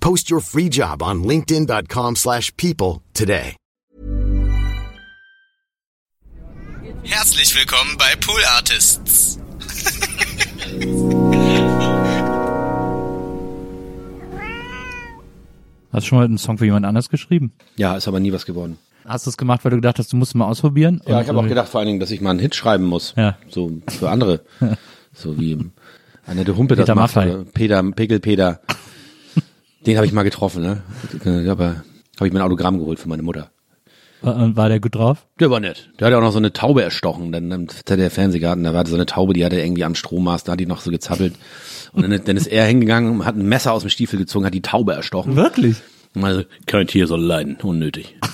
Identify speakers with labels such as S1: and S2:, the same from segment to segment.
S1: Post your free job on linkedin.com/people slash people today.
S2: Herzlich willkommen bei Pool Artists.
S3: Hast du schon mal einen Song für jemand anders geschrieben?
S4: Ja, ist aber nie was geworden.
S3: Hast du es gemacht, weil du gedacht hast, du musst es mal ausprobieren?
S4: Ja, ich habe auch
S3: irgendwie-
S4: gedacht vor allen Dingen, dass ich mal einen Hit schreiben muss.
S3: Ja.
S4: So für andere. so wie Annette Humpe das
S3: Peter
S4: macht.
S3: Maffay.
S4: oder Peter, Pickel Peter. Den habe ich mal getroffen, ne? Aber habe ich mir ein Autogramm geholt für meine Mutter.
S3: War, war der gut drauf?
S4: Der war nett. Der hat ja auch noch so eine Taube erstochen. Dann, dann hat der Fernsehgarten, da war so eine Taube, die hatte irgendwie am Strommast, da hat die noch so gezappelt. Und dann, dann ist er hingegangen, hat ein Messer aus dem Stiefel gezogen, hat die Taube erstochen.
S3: Wirklich?
S4: Und Also, kein Tier soll leiden, unnötig.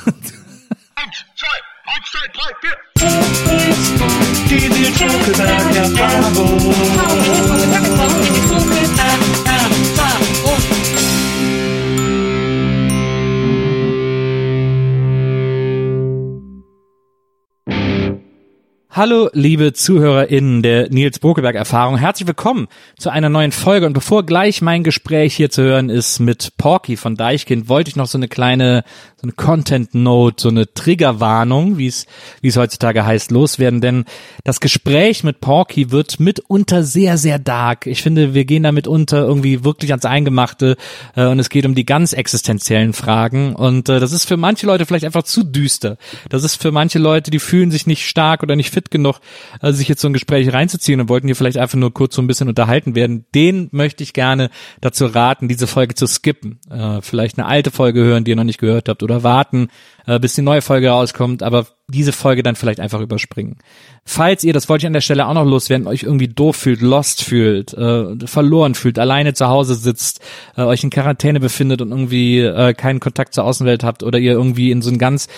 S3: Hallo, liebe ZuhörerInnen der Nils Bokeberg Erfahrung. Herzlich willkommen zu einer neuen Folge. Und bevor gleich mein Gespräch hier zu hören ist mit Porky von Deichkind, wollte ich noch so eine kleine, so eine Content Note, so eine Triggerwarnung, wie es, wie es heutzutage heißt, loswerden. Denn das Gespräch mit Porky wird mitunter sehr, sehr dark. Ich finde, wir gehen da mitunter irgendwie wirklich ans Eingemachte, äh, und es geht um die ganz existenziellen Fragen. Und äh, das ist für manche Leute vielleicht einfach zu düster. Das ist für manche Leute, die fühlen sich nicht stark oder nicht fit genug, äh, sich jetzt so ein Gespräch reinzuziehen und wollten hier vielleicht einfach nur kurz so ein bisschen unterhalten werden. Den möchte ich gerne dazu raten, diese Folge zu skippen. Äh, vielleicht eine alte Folge hören, die ihr noch nicht gehört habt, oder warten, äh, bis die neue Folge rauskommt, aber diese Folge dann vielleicht einfach überspringen. Falls ihr, das wollte ich an der Stelle auch noch loswerden, euch irgendwie doof fühlt, lost fühlt, äh, verloren fühlt, alleine zu Hause sitzt, äh, euch in Quarantäne befindet und irgendwie äh, keinen Kontakt zur Außenwelt habt oder ihr irgendwie in so ein ganz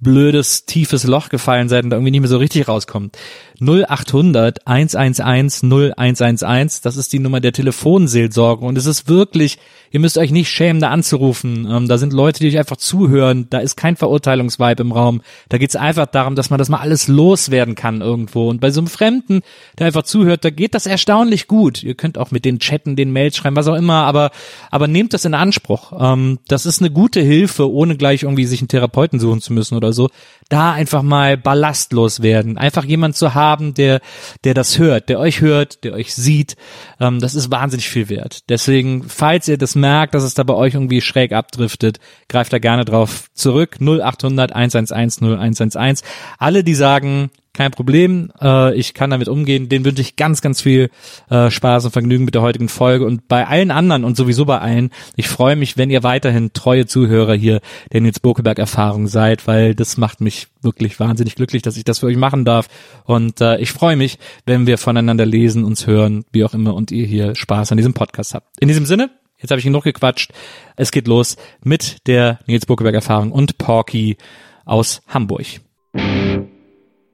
S3: blödes, tiefes Loch gefallen seid und irgendwie nicht mehr so richtig rauskommt. 0800 111 0111, das ist die Nummer der Telefonseelsorge und es ist wirklich, ihr müsst euch nicht schämen, da anzurufen. Ähm, da sind Leute, die euch einfach zuhören, da ist kein Verurteilungsvibe im Raum. Da geht's einfach darum, dass man das mal alles loswerden kann irgendwo. Und bei so einem Fremden, der einfach zuhört, da geht das erstaunlich gut. Ihr könnt auch mit den chatten, den Mails schreiben, was auch immer, aber, aber nehmt das in Anspruch. Ähm, das ist eine gute Hilfe, ohne gleich irgendwie sich einen Therapeuten suchen zu müssen oder so. Da einfach mal ballastlos werden. Einfach jemand zu haben, der, der das hört, der euch hört, der euch sieht. Ähm, das ist wahnsinnig viel wert. Deswegen, falls ihr das merkt, dass es da bei euch irgendwie schräg abdriftet, greift da gerne drauf zurück. 0800 111 0111. Alle, die sagen, kein Problem, äh, ich kann damit umgehen. Den wünsche ich ganz, ganz viel äh, Spaß und Vergnügen mit der heutigen Folge und bei allen anderen und sowieso bei allen. Ich freue mich, wenn ihr weiterhin treue Zuhörer hier der Nils Bokeberg Erfahrung seid, weil das macht mich wirklich wahnsinnig glücklich, dass ich das für euch machen darf. Und äh, ich freue mich, wenn wir voneinander lesen, uns hören, wie auch immer, und ihr hier Spaß an diesem Podcast habt. In diesem Sinne, jetzt habe ich genug gequatscht. Es geht los mit der Nils Bokeberg Erfahrung und Porky aus Hamburg.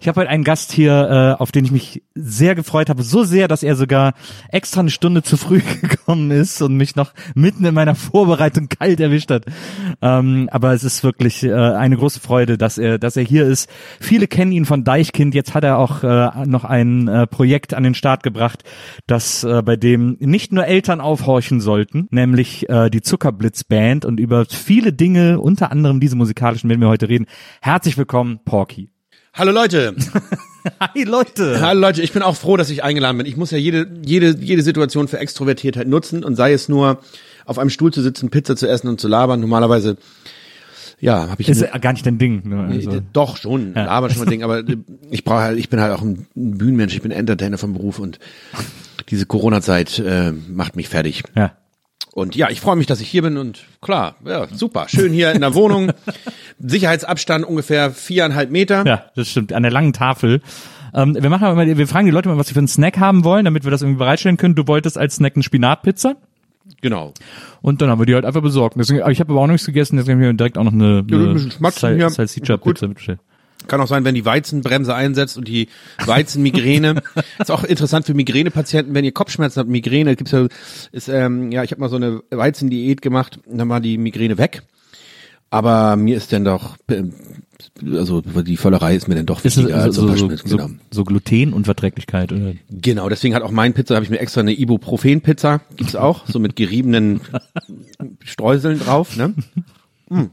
S3: Ich habe heute einen Gast hier, äh, auf den ich mich sehr gefreut habe. So sehr, dass er sogar extra eine Stunde zu früh gekommen ist und mich noch mitten in meiner Vorbereitung kalt erwischt hat. Ähm, aber es ist wirklich äh, eine große Freude, dass er, dass er hier ist. Viele kennen ihn von Deichkind. Jetzt hat er auch äh, noch ein äh, Projekt an den Start gebracht, das äh, bei dem nicht nur Eltern aufhorchen sollten, nämlich äh, die Zuckerblitz Band. Und über viele Dinge, unter anderem diese musikalischen, werden wir heute reden. Herzlich willkommen, Porky.
S4: Hallo Leute.
S3: Hi Leute.
S4: Hallo Leute, ich bin auch froh, dass ich eingeladen bin. Ich muss ja jede, jede, jede Situation für Extrovertiertheit nutzen und sei es nur auf einem Stuhl zu sitzen, Pizza zu essen und zu labern. Normalerweise Ja, habe ich
S3: Ist ja gar nicht dein Ding. Ne? Also.
S4: Doch, schon, ja. aber schon mal Ding, aber ich brauche halt, ich bin halt auch ein Bühnenmensch, ich bin Entertainer vom Beruf und diese Corona-Zeit äh, macht mich fertig.
S3: Ja.
S4: Und ja, ich freue mich, dass ich hier bin und klar, ja, super, schön hier in der Wohnung. Sicherheitsabstand ungefähr viereinhalb Meter.
S3: Ja, das stimmt. An der langen Tafel. Ähm, wir machen aber immer, wir fragen die Leute mal, was sie für einen Snack haben wollen, damit wir das irgendwie bereitstellen können. Du wolltest als Snack eine Spinatpizza
S4: Genau.
S3: und dann haben wir die halt einfach besorgt. Deswegen, ich habe aber auch nichts gegessen, deswegen haben wir direkt auch noch eine,
S4: Ja,
S3: eine
S4: ein
S3: Sal
S4: hier.
S3: Salsiccia-Pizza mitbestellt.
S4: Kann auch sein, wenn die Weizenbremse einsetzt und die Weizenmigräne. ist auch interessant für Migränepatienten, wenn ihr Kopfschmerzen habt, Migräne, gibt's ja, ist, ähm, ja, ich habe mal so eine Weizendiät gemacht, und dann war die Migräne weg. Aber mir ist dann doch, äh, also die Völlerei ist mir dann doch
S3: Ist es
S4: wichtiger als
S3: so, so, so, so,
S4: genau.
S3: so Glutenunverträglichkeit oder?
S4: Genau, deswegen hat auch mein Pizza, habe ich mir extra eine Ibuprofen-Pizza, gibt's auch, so mit geriebenen Streuseln drauf, ne? Hm.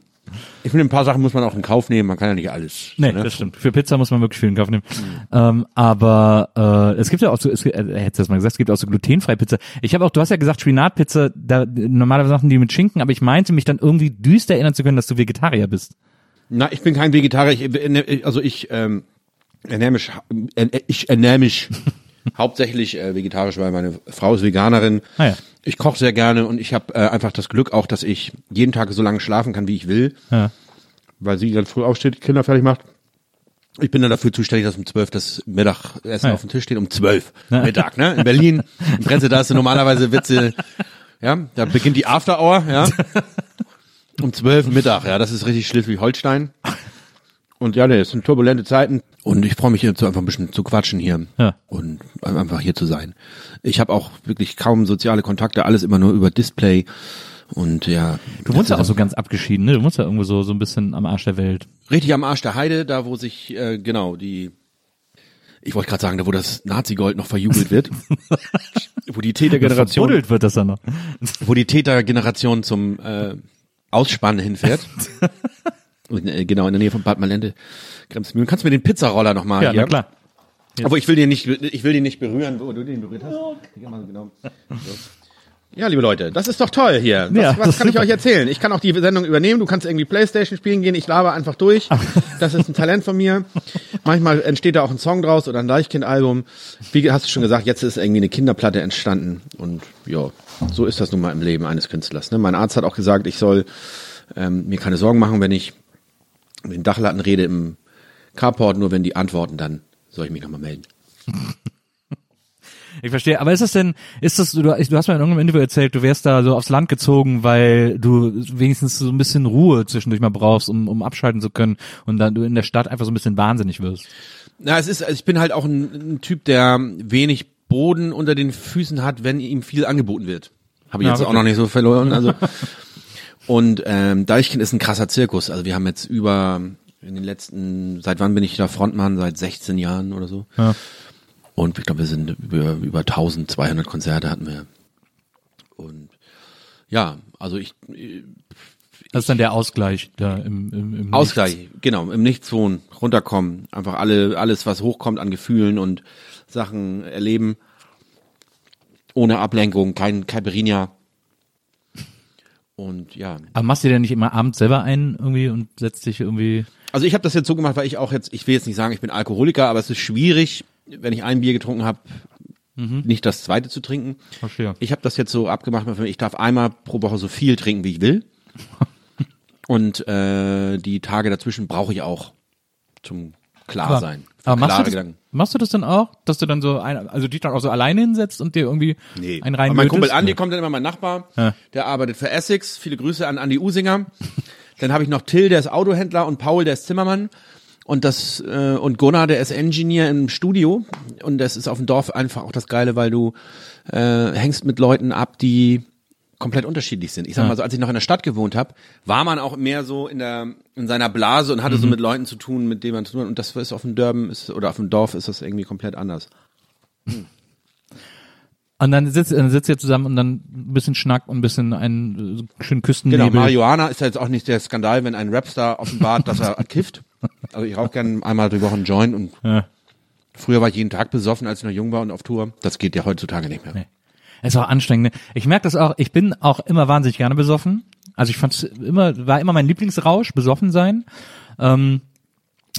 S4: Ich finde, ein paar Sachen muss man auch in Kauf nehmen, man kann ja nicht alles.
S3: Nee,
S4: ne?
S3: das stimmt. Für Pizza muss man wirklich viel in Kauf nehmen. Ähm, aber äh, es gibt ja auch so, es, äh, hättest du das mal gesagt, es gibt auch so glutenfreie Pizza. Ich habe auch, du hast ja gesagt, Spinatpizza, da normalerweise machen die mit Schinken, aber ich meinte mich dann irgendwie düster erinnern zu können, dass du Vegetarier bist.
S4: Na, ich bin kein Vegetarier. Ich, also ich ähm, ernähre mich, äh, ich ernähre mich hauptsächlich äh, vegetarisch, weil meine Frau ist Veganerin.
S3: Ah ja.
S4: Ich koche sehr gerne und ich habe äh, einfach das Glück auch, dass ich jeden Tag so lange schlafen kann, wie ich will,
S3: Ja.
S4: weil sie dann früh aufsteht, Kinder fertig macht. Ich bin dann dafür zuständig, dass um zwölf das Mittagessen
S3: Ja.
S4: auf dem Tisch steht. Um zwölf
S3: Ja.
S4: Mittag, ne? In Berlin, in Prenzlauer, da hast du normalerweise Witze, ja, da beginnt die After Hour, ja. Um zwölf Mittag, ja, das ist richtig Schleswig-Holstein. Und ja, nee, es sind turbulente Zeiten. Und ich freue mich jetzt so einfach ein bisschen zu quatschen hier
S3: Ja.
S4: und einfach hier zu sein. Ich habe auch wirklich kaum soziale Kontakte, alles immer nur über Display. Und ja.
S3: Du wohnst ja auch so ganz abgeschieden, ne? Du wohnst ja irgendwo so, so ein bisschen am Arsch der Welt.
S4: Richtig am Arsch der Heide, da wo sich, äh, genau, die, ich wollte gerade sagen, da wo das Nazi-Gold noch verjubelt wird. wo die Tätergeneration,
S3: wird das dann noch.
S4: wo die Tätergeneration zum äh, Ausspannen hinfährt. Äh, genau, in der Nähe von Bad Malende, Gremsmühlen. Kannst du mir den Pizzaroller noch mal
S3: Ja,
S4: hier?
S3: na klar.
S4: Aber ich will den nicht, ich will den nicht berühren, wo du den berührt hast. Ja, genau. Ja, liebe Leute, das ist doch toll hier. Was,
S3: Ja, das
S4: was
S3: ist
S4: kann ich
S3: super.
S4: euch erzählen? Ich kann auch die Sendung übernehmen. Du kannst irgendwie Playstation spielen gehen. Ich laber einfach durch. Das ist ein Talent von mir. Manchmal entsteht da auch ein Song draus oder ein Deichkind-Album. Wie hast du schon gesagt, jetzt ist irgendwie eine Kinderplatte entstanden. Und ja, so ist das nun mal im Leben eines Künstlers. Ne? Mein Arzt hat auch gesagt, ich soll ähm, mir keine Sorgen machen, wenn ich mit den Dachlatten rede im Carport. Nur wenn die antworten, dann soll ich mich nochmal melden.
S3: Ich verstehe. Aber ist es denn, ist das, du, du hast mir in irgendeinem Interview erzählt, du wärst da so aufs Land gezogen, weil du wenigstens so ein bisschen Ruhe zwischendurch mal brauchst, um, um abschalten zu können und dann du in der Stadt einfach so ein bisschen wahnsinnig wirst.
S4: Na, es ist, also ich bin halt auch ein, ein Typ, der wenig Boden unter den Füßen hat, wenn ihm viel angeboten wird. Habe ich
S3: Ja,
S4: jetzt auch
S3: wirklich.
S4: noch nicht so verloren. Also und ähm, Deichkind ist ein krasser Zirkus. Also wir haben jetzt über in den letzten, seit wann bin ich da Frontmann? Seit 16 Jahren oder so.
S3: Ja.
S4: Und ich glaube, wir sind über, über 1200 Konzerte hatten wir. Und ja, also ich
S3: Das ist dann der Ausgleich da im, im, im
S4: Ausgleich, genau, im Nichts wohnen, runterkommen, einfach alle, alles, was hochkommt an Gefühlen und Sachen erleben, ohne Ablenkung, kein Caipirinha. Und ja,
S3: Aber machst du dir denn nicht immer abends selber ein irgendwie und setzt dich irgendwie.
S4: also ich habe das jetzt so gemacht, weil ich auch jetzt, ich will jetzt nicht sagen, ich bin Alkoholiker, aber es ist schwierig, wenn ich ein Bier getrunken habe, nicht das zweite zu trinken.
S3: Verstehe.
S4: Ich habe das jetzt so abgemacht, ich darf einmal pro Woche so viel trinken, wie ich will. Und äh, die Tage dazwischen brauche ich auch zum Klarsein. für
S3: Aber machst du, das,
S4: Gedanken.
S3: machst du das dann auch, dass du dann so ein, also dich dann auch so alleine hinsetzt und dir irgendwie
S4: Nee.
S3: einen rein
S4: Aber mein Kumpel? Andi kommt dann immer mein Nachbar,
S3: Ja.
S4: der arbeitet für Essex. Viele Grüße an Andi Usinger. dann habe ich noch Till, der ist Autohändler und Paul, der ist Zimmermann. Und das äh, und Gunnar, der ist Engineer im Studio. Und das ist auf dem Dorf einfach auch das Geile, weil du äh, hängst mit Leuten ab, die komplett unterschiedlich sind. Ich sag mal so, als ich noch in der Stadt gewohnt habe, war man auch mehr so in der in seiner Blase und hatte so mit Leuten zu tun, mit denen man zu tun hat. Und das ist auf dem Dörben ist, oder auf dem Dorf ist das irgendwie komplett anders.
S3: Und dann sitzt, dann sitzt ihr zusammen und dann ein bisschen Schnack und ein bisschen einen äh, schönen Küstennebel.
S4: Genau, Marihuana ist ja jetzt auch nicht der Skandal, wenn ein Rapstar offenbart, dass er kifft. Also ich rauche gerne einmal die Woche einen Joint und
S3: Ja.
S4: früher war ich jeden Tag besoffen, als ich noch jung war und auf Tour. Das geht ja heutzutage nicht mehr.
S3: Nee. Ist auch anstrengend. Ne? Ich merke das auch, ich bin auch immer wahnsinnig gerne besoffen. Also ich fand es immer, war immer mein Lieblingsrausch, besoffen sein. Ähm,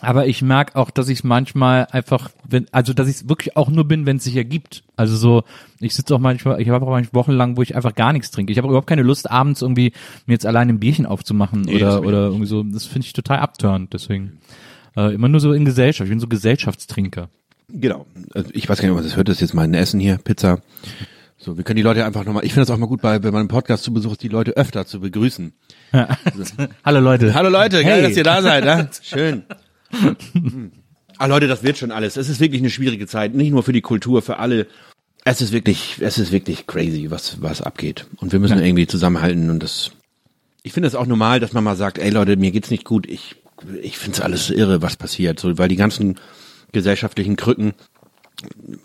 S3: aber ich merke auch, dass ich manchmal einfach, wenn, also dass ich es wirklich auch nur bin, wenn es sich ergibt. Also so, ich sitze auch manchmal, ich habe auch manchmal Wochen lang, wo ich einfach gar nichts trinke. Ich habe überhaupt keine Lust, abends irgendwie mir jetzt allein ein Bierchen aufzumachen
S4: Nee,
S3: oder oder irgendwie so. Das finde ich total abturnt. Deswegen äh, immer nur so in Gesellschaft. Ich bin so Gesellschaftstrinker.
S4: Genau. Also ich weiß gar nicht, ob man das hört, das ist jetzt mein Essen hier, Pizza. So, wir können die Leute einfach nochmal, ich finde das auch mal gut, bei, wenn man einen Podcast zu Besuch ist, die Leute öfter zu begrüßen.
S3: Hallo Leute.
S4: Hallo Leute, geil,
S3: Hey.
S4: dass ihr da seid, ne? Schön. Ah Leute, das wird schon alles. Es ist wirklich eine schwierige Zeit, nicht nur für die Kultur, für alle. Es ist wirklich, es ist wirklich crazy, was was abgeht. Und wir müssen
S3: Ja.
S4: irgendwie zusammenhalten und das. Ich finde es auch normal, dass man mal sagt, ey Leute, mir geht's nicht gut. Ich ich finde es alles irre, was passiert, so weil die ganzen gesellschaftlichen Krücken,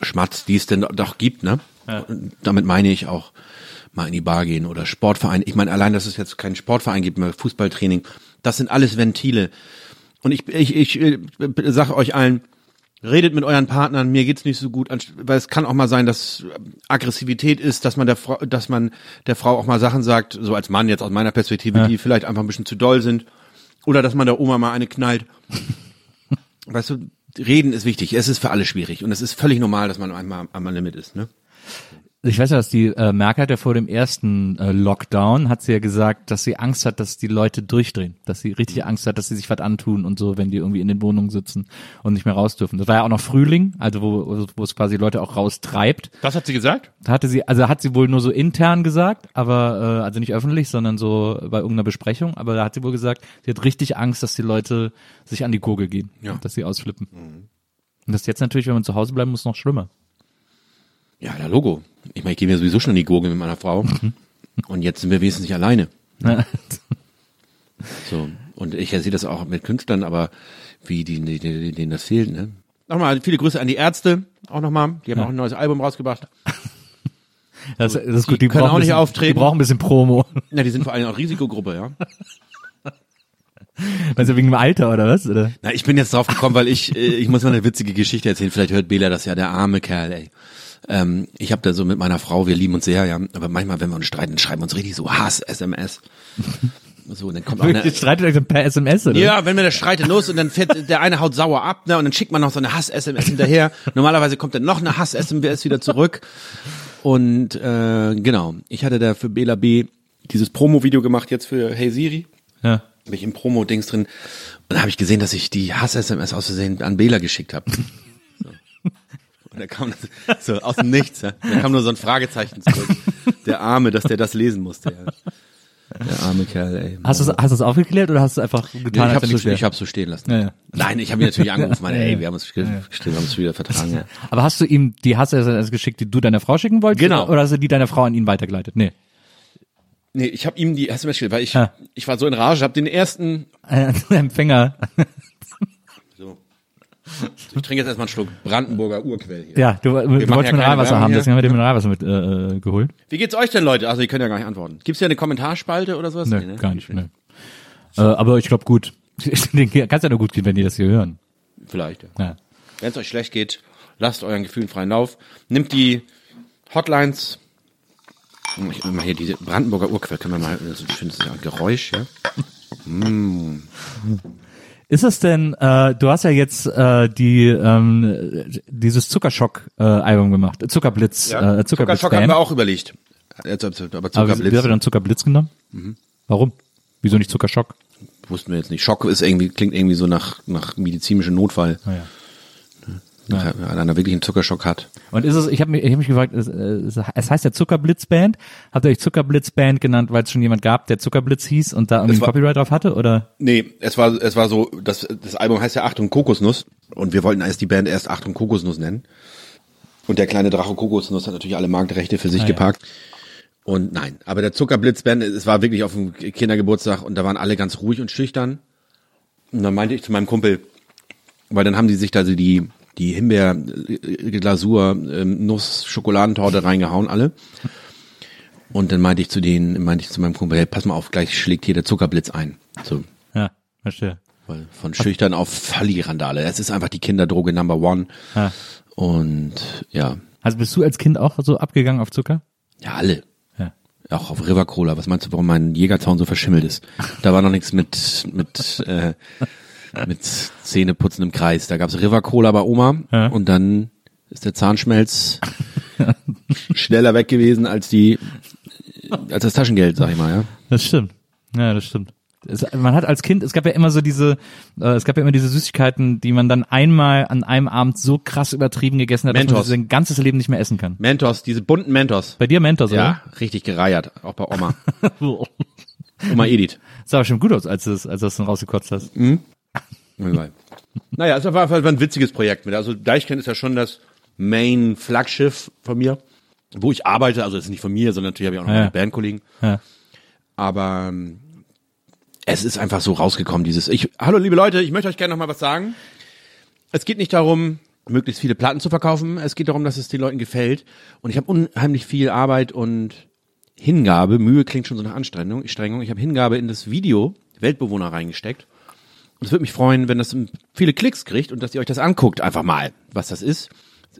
S4: Schmatz, die es denn doch gibt, ne? Und Damit meine ich auch mal in die Bar gehen oder Sportverein. Ich meine, allein, dass es jetzt keinen Sportverein gibt, mehr Fußballtraining, das sind alles Ventile. Und ich, ich, ich äh, sage euch allen, redet mit euren Partnern, mir geht's nicht so gut, weil es kann auch mal sein, dass Aggressivität ist, dass man der Frau, dass man der Frau auch mal Sachen sagt, so als Mann jetzt aus meiner Perspektive, die vielleicht einfach ein bisschen zu doll sind. Oder dass man der Oma mal eine knallt. weißt du, reden ist wichtig. Es ist für alle schwierig. Und es ist völlig normal, dass man einmal am Limit ist, ne?
S3: Ich weiß ja, dass die äh, Merkel hat ja vor dem ersten äh, Lockdown hat sie ja gesagt, dass sie Angst hat, dass die Leute durchdrehen, dass sie richtig Angst hat, dass sie sich was antun und so, wenn die irgendwie in den Wohnungen sitzen und nicht mehr raus dürfen. Das war ja auch noch Frühling, also wo, wo es quasi Leute auch raustreibt.
S4: Was hat sie gesagt?
S3: Da hatte sie, also hat sie wohl nur so intern gesagt, aber äh, also nicht öffentlich, sondern so bei irgendeiner Besprechung. Aber da hat sie wohl gesagt, sie hat richtig Angst, dass die Leute sich an die Gurgel gehen,
S4: Ja.
S3: dass sie ausflippen. Und das ist jetzt natürlich, wenn man zu Hause bleiben muss, noch schlimmer.
S4: Ja, der Logo. Ich meine, ich gehe mir sowieso schon in die Gurgel mit meiner Frau. Und jetzt sind wir wesentlich alleine. So. Und ich sehe das auch mit Künstlern, aber wie die, die, die, denen das fehlt, ne? Nochmal viele Grüße an die Ärzte, auch nochmal. Die haben auch ein neues Album rausgebracht.
S3: Das, das ist
S4: Die
S3: gut, die,
S4: können
S3: brauchen
S4: auch nicht
S3: bisschen,
S4: auftreten.
S3: Die brauchen ein bisschen Promo.
S4: Ja, die sind vor allem auch Risikogruppe, ja.
S3: Also wegen dem Alter oder was? Oder?
S4: Na, ich bin jetzt drauf gekommen, weil ich, äh, ich muss mal eine witzige Geschichte erzählen. Vielleicht hört Bela das ja, der arme Kerl, ey. Ähm, ich habe da so mit meiner Frau, wir lieben uns sehr, ja, aber manchmal, wenn wir uns streiten, schreiben wir uns richtig so Hass-SMS. So, und dann kommt auch eine,
S3: Ihr streitet euch per SMS, oder?
S4: Ja, wenn wir das streiten los und dann fährt der eine haut sauer ab, ne, und dann schickt man noch so eine Hass-SMS hinterher. Normalerweise kommt dann noch eine Hass-SMS wieder zurück. Und äh, genau, ich hatte da für Bela B dieses Promo-Video gemacht jetzt für Hey Siri.
S3: Ja.
S4: Bin ich im Promo-Dings drin. Und da habe ich gesehen, dass ich die Hass-SMS aus Versehen an Bela geschickt habe. Und da kam das, so aus dem Nichts, ja. Da kam nur so ein Fragezeichen zurück. Der Arme, dass der das lesen musste, ja. Der arme Kerl, ey.
S3: Hast du hast du es aufgeklärt oder hast du einfach
S4: Nee,
S3: getan,
S4: ich
S3: als
S4: hab's so,
S3: es
S4: ich hab's so stehen lassen.
S3: Ja, ja.
S4: Nein, ich habe ihn natürlich angerufen, meine, ey, wir haben uns, ge- gestimmt, wir haben uns wieder vertragen. Ja.
S3: Aber hast du ihm die Hass-SMS geschickt, die du deiner Frau schicken wolltest?
S4: Genau.
S3: Oder hast du die deiner Frau an ihn weitergeleitet? Nee.
S4: Nee, ich habe ihm die SMS geschickt, weil ich,
S3: Ah.
S4: ich war so in Rage, habe den ersten,
S3: Empfänger.
S4: So. Ich trinke jetzt erstmal einen Schluck Brandenburger Urquell hier.
S3: Ja, du, du wolltest
S4: ja
S3: Mineralwasser haben, deswegen haben wir dir Mineralwasser mit äh, äh, geholt.
S4: Wie geht's euch denn, Leute? Also, ihr könnt ja gar nicht antworten. Gibt's hier eine Kommentarspalte oder sowas?
S3: Nee,
S4: Nee, ne?
S3: gar nicht. Nee. Äh, aber ich glaube gut. Den kann's ja nur gut gehen, wenn die das hier hören.
S4: Vielleicht, ja.
S3: Ja.
S4: Wenn es euch schlecht geht, lasst euren Gefühlen freien Lauf. Nimmt die Hotlines. Ich mal hier diese Brandenburger Urquell, können wir mal, das ist ein schönes Geräusch, ja.
S3: Ist es denn, äh, du hast ja jetzt äh, die ähm, dieses Zuckerschock-Album gemacht, Zuckerblitz, äh, Zuckerblitz
S4: Zuckerschock haben wir auch überlegt. Aber
S3: Aber
S4: Zuckerblitz
S3: wie habt ihr dann Zuckerblitz genommen?
S4: Mhm.
S3: Warum? Wieso nicht Zuckerschock?
S4: wussten wir jetzt nicht. Schock ist irgendwie, klingt irgendwie so nach, nach medizinischem Notfall.
S3: Ah, ja.
S4: Nach, Wenn einer wirklich einen Zuckerschock hat.
S3: Und ist es, ich habe mich, ich hab mich gefragt, es, es heißt ja Zuckerblitz-Band. Habt ihr euch Zuckerblitz-Band genannt, weil es schon jemand gab, der Zuckerblitz hieß und da irgendwie
S4: war-
S3: Copyright drauf hatte? Oder?
S4: Nee, es war, es war so, das, das Album heißt ja Achtung Kokosnuss und wir wollten erst die Band erst Achtung Kokosnuss nennen. Und der kleine Drache Kokosnuss hat natürlich alle Marktrechte für sich
S3: Ah, ja.
S4: geparkt. Und nein, aber der Zuckerblitzband, es war wirklich auf dem Kindergeburtstag und da waren alle ganz ruhig und schüchtern. Und dann meinte ich zu meinem Kumpel, weil dann haben die sich da so die, die Himbeerglasur, ähm, Nuss, Schokoladentorte reingehauen, alle. Und dann meinte ich zu denen, meinte ich zu meinem Kumpel, hey, pass mal auf, gleich schlägt hier der Zuckerblitz ein. So,
S3: Ja, verstehe.
S4: weil von schüchtern auf Falli-Randale. Es ist einfach die Kinderdroge Number One.
S3: Ja.
S4: Und ja,
S3: Also bist du als Kind auch so abgegangen auf Zucker?
S4: ja, alle.
S3: Ja.
S4: Auch auf River Cola. Was meinst du, warum mein Jägerzaun so verschimmelt ist? Da war noch nichts mit, mit, äh, mit Zähneputzen im Kreis. Da gab's River Cola bei Oma
S3: Ja.
S4: und dann ist der Zahnschmelz schneller weg gewesen als die, als das Taschengeld, sag ich mal, ja.
S3: Das stimmt. Ja, das stimmt. Es, man hat als Kind, es gab ja immer so diese, äh, es gab ja immer diese Süßigkeiten, die man dann einmal an einem Abend so krass übertrieben gegessen hat, dass man
S4: Mentos.
S3: sein ganzes Leben nicht mehr essen kann.
S4: Mentos, diese bunten Mentos.
S3: Bei dir Mentos,
S4: Ja, richtig gereiert, auch bei Oma.
S3: oder?
S4: Oma Edith.
S3: Sah aber schon gut aus, als du es, als du es dann rausgekotzt hast.
S4: Naja, es war, war ein witziges Projekt mit. Also Deichkind ist ja schon das Main-Flaggschiff von mir, wo ich arbeite. Also das ist nicht von mir, sondern natürlich habe ich auch noch
S3: Ja.
S4: meine Bandkollegen.
S3: Ja.
S4: Aber ähm, es ist einfach so rausgekommen, dieses ich Hallo liebe Leute, ich möchte euch gerne noch mal was sagen. Es geht nicht darum, möglichst viele Platten zu verkaufen, es geht darum, dass es den Leuten gefällt und ich habe unheimlich viel Arbeit und Hingabe, Mühe klingt schon so nach Anstrengung, Strengung. Ich habe Hingabe in das Video Weltbewohner reingesteckt. Es würde mich freuen, wenn das viele Klicks kriegt und dass ihr euch das anguckt, einfach mal, was das ist.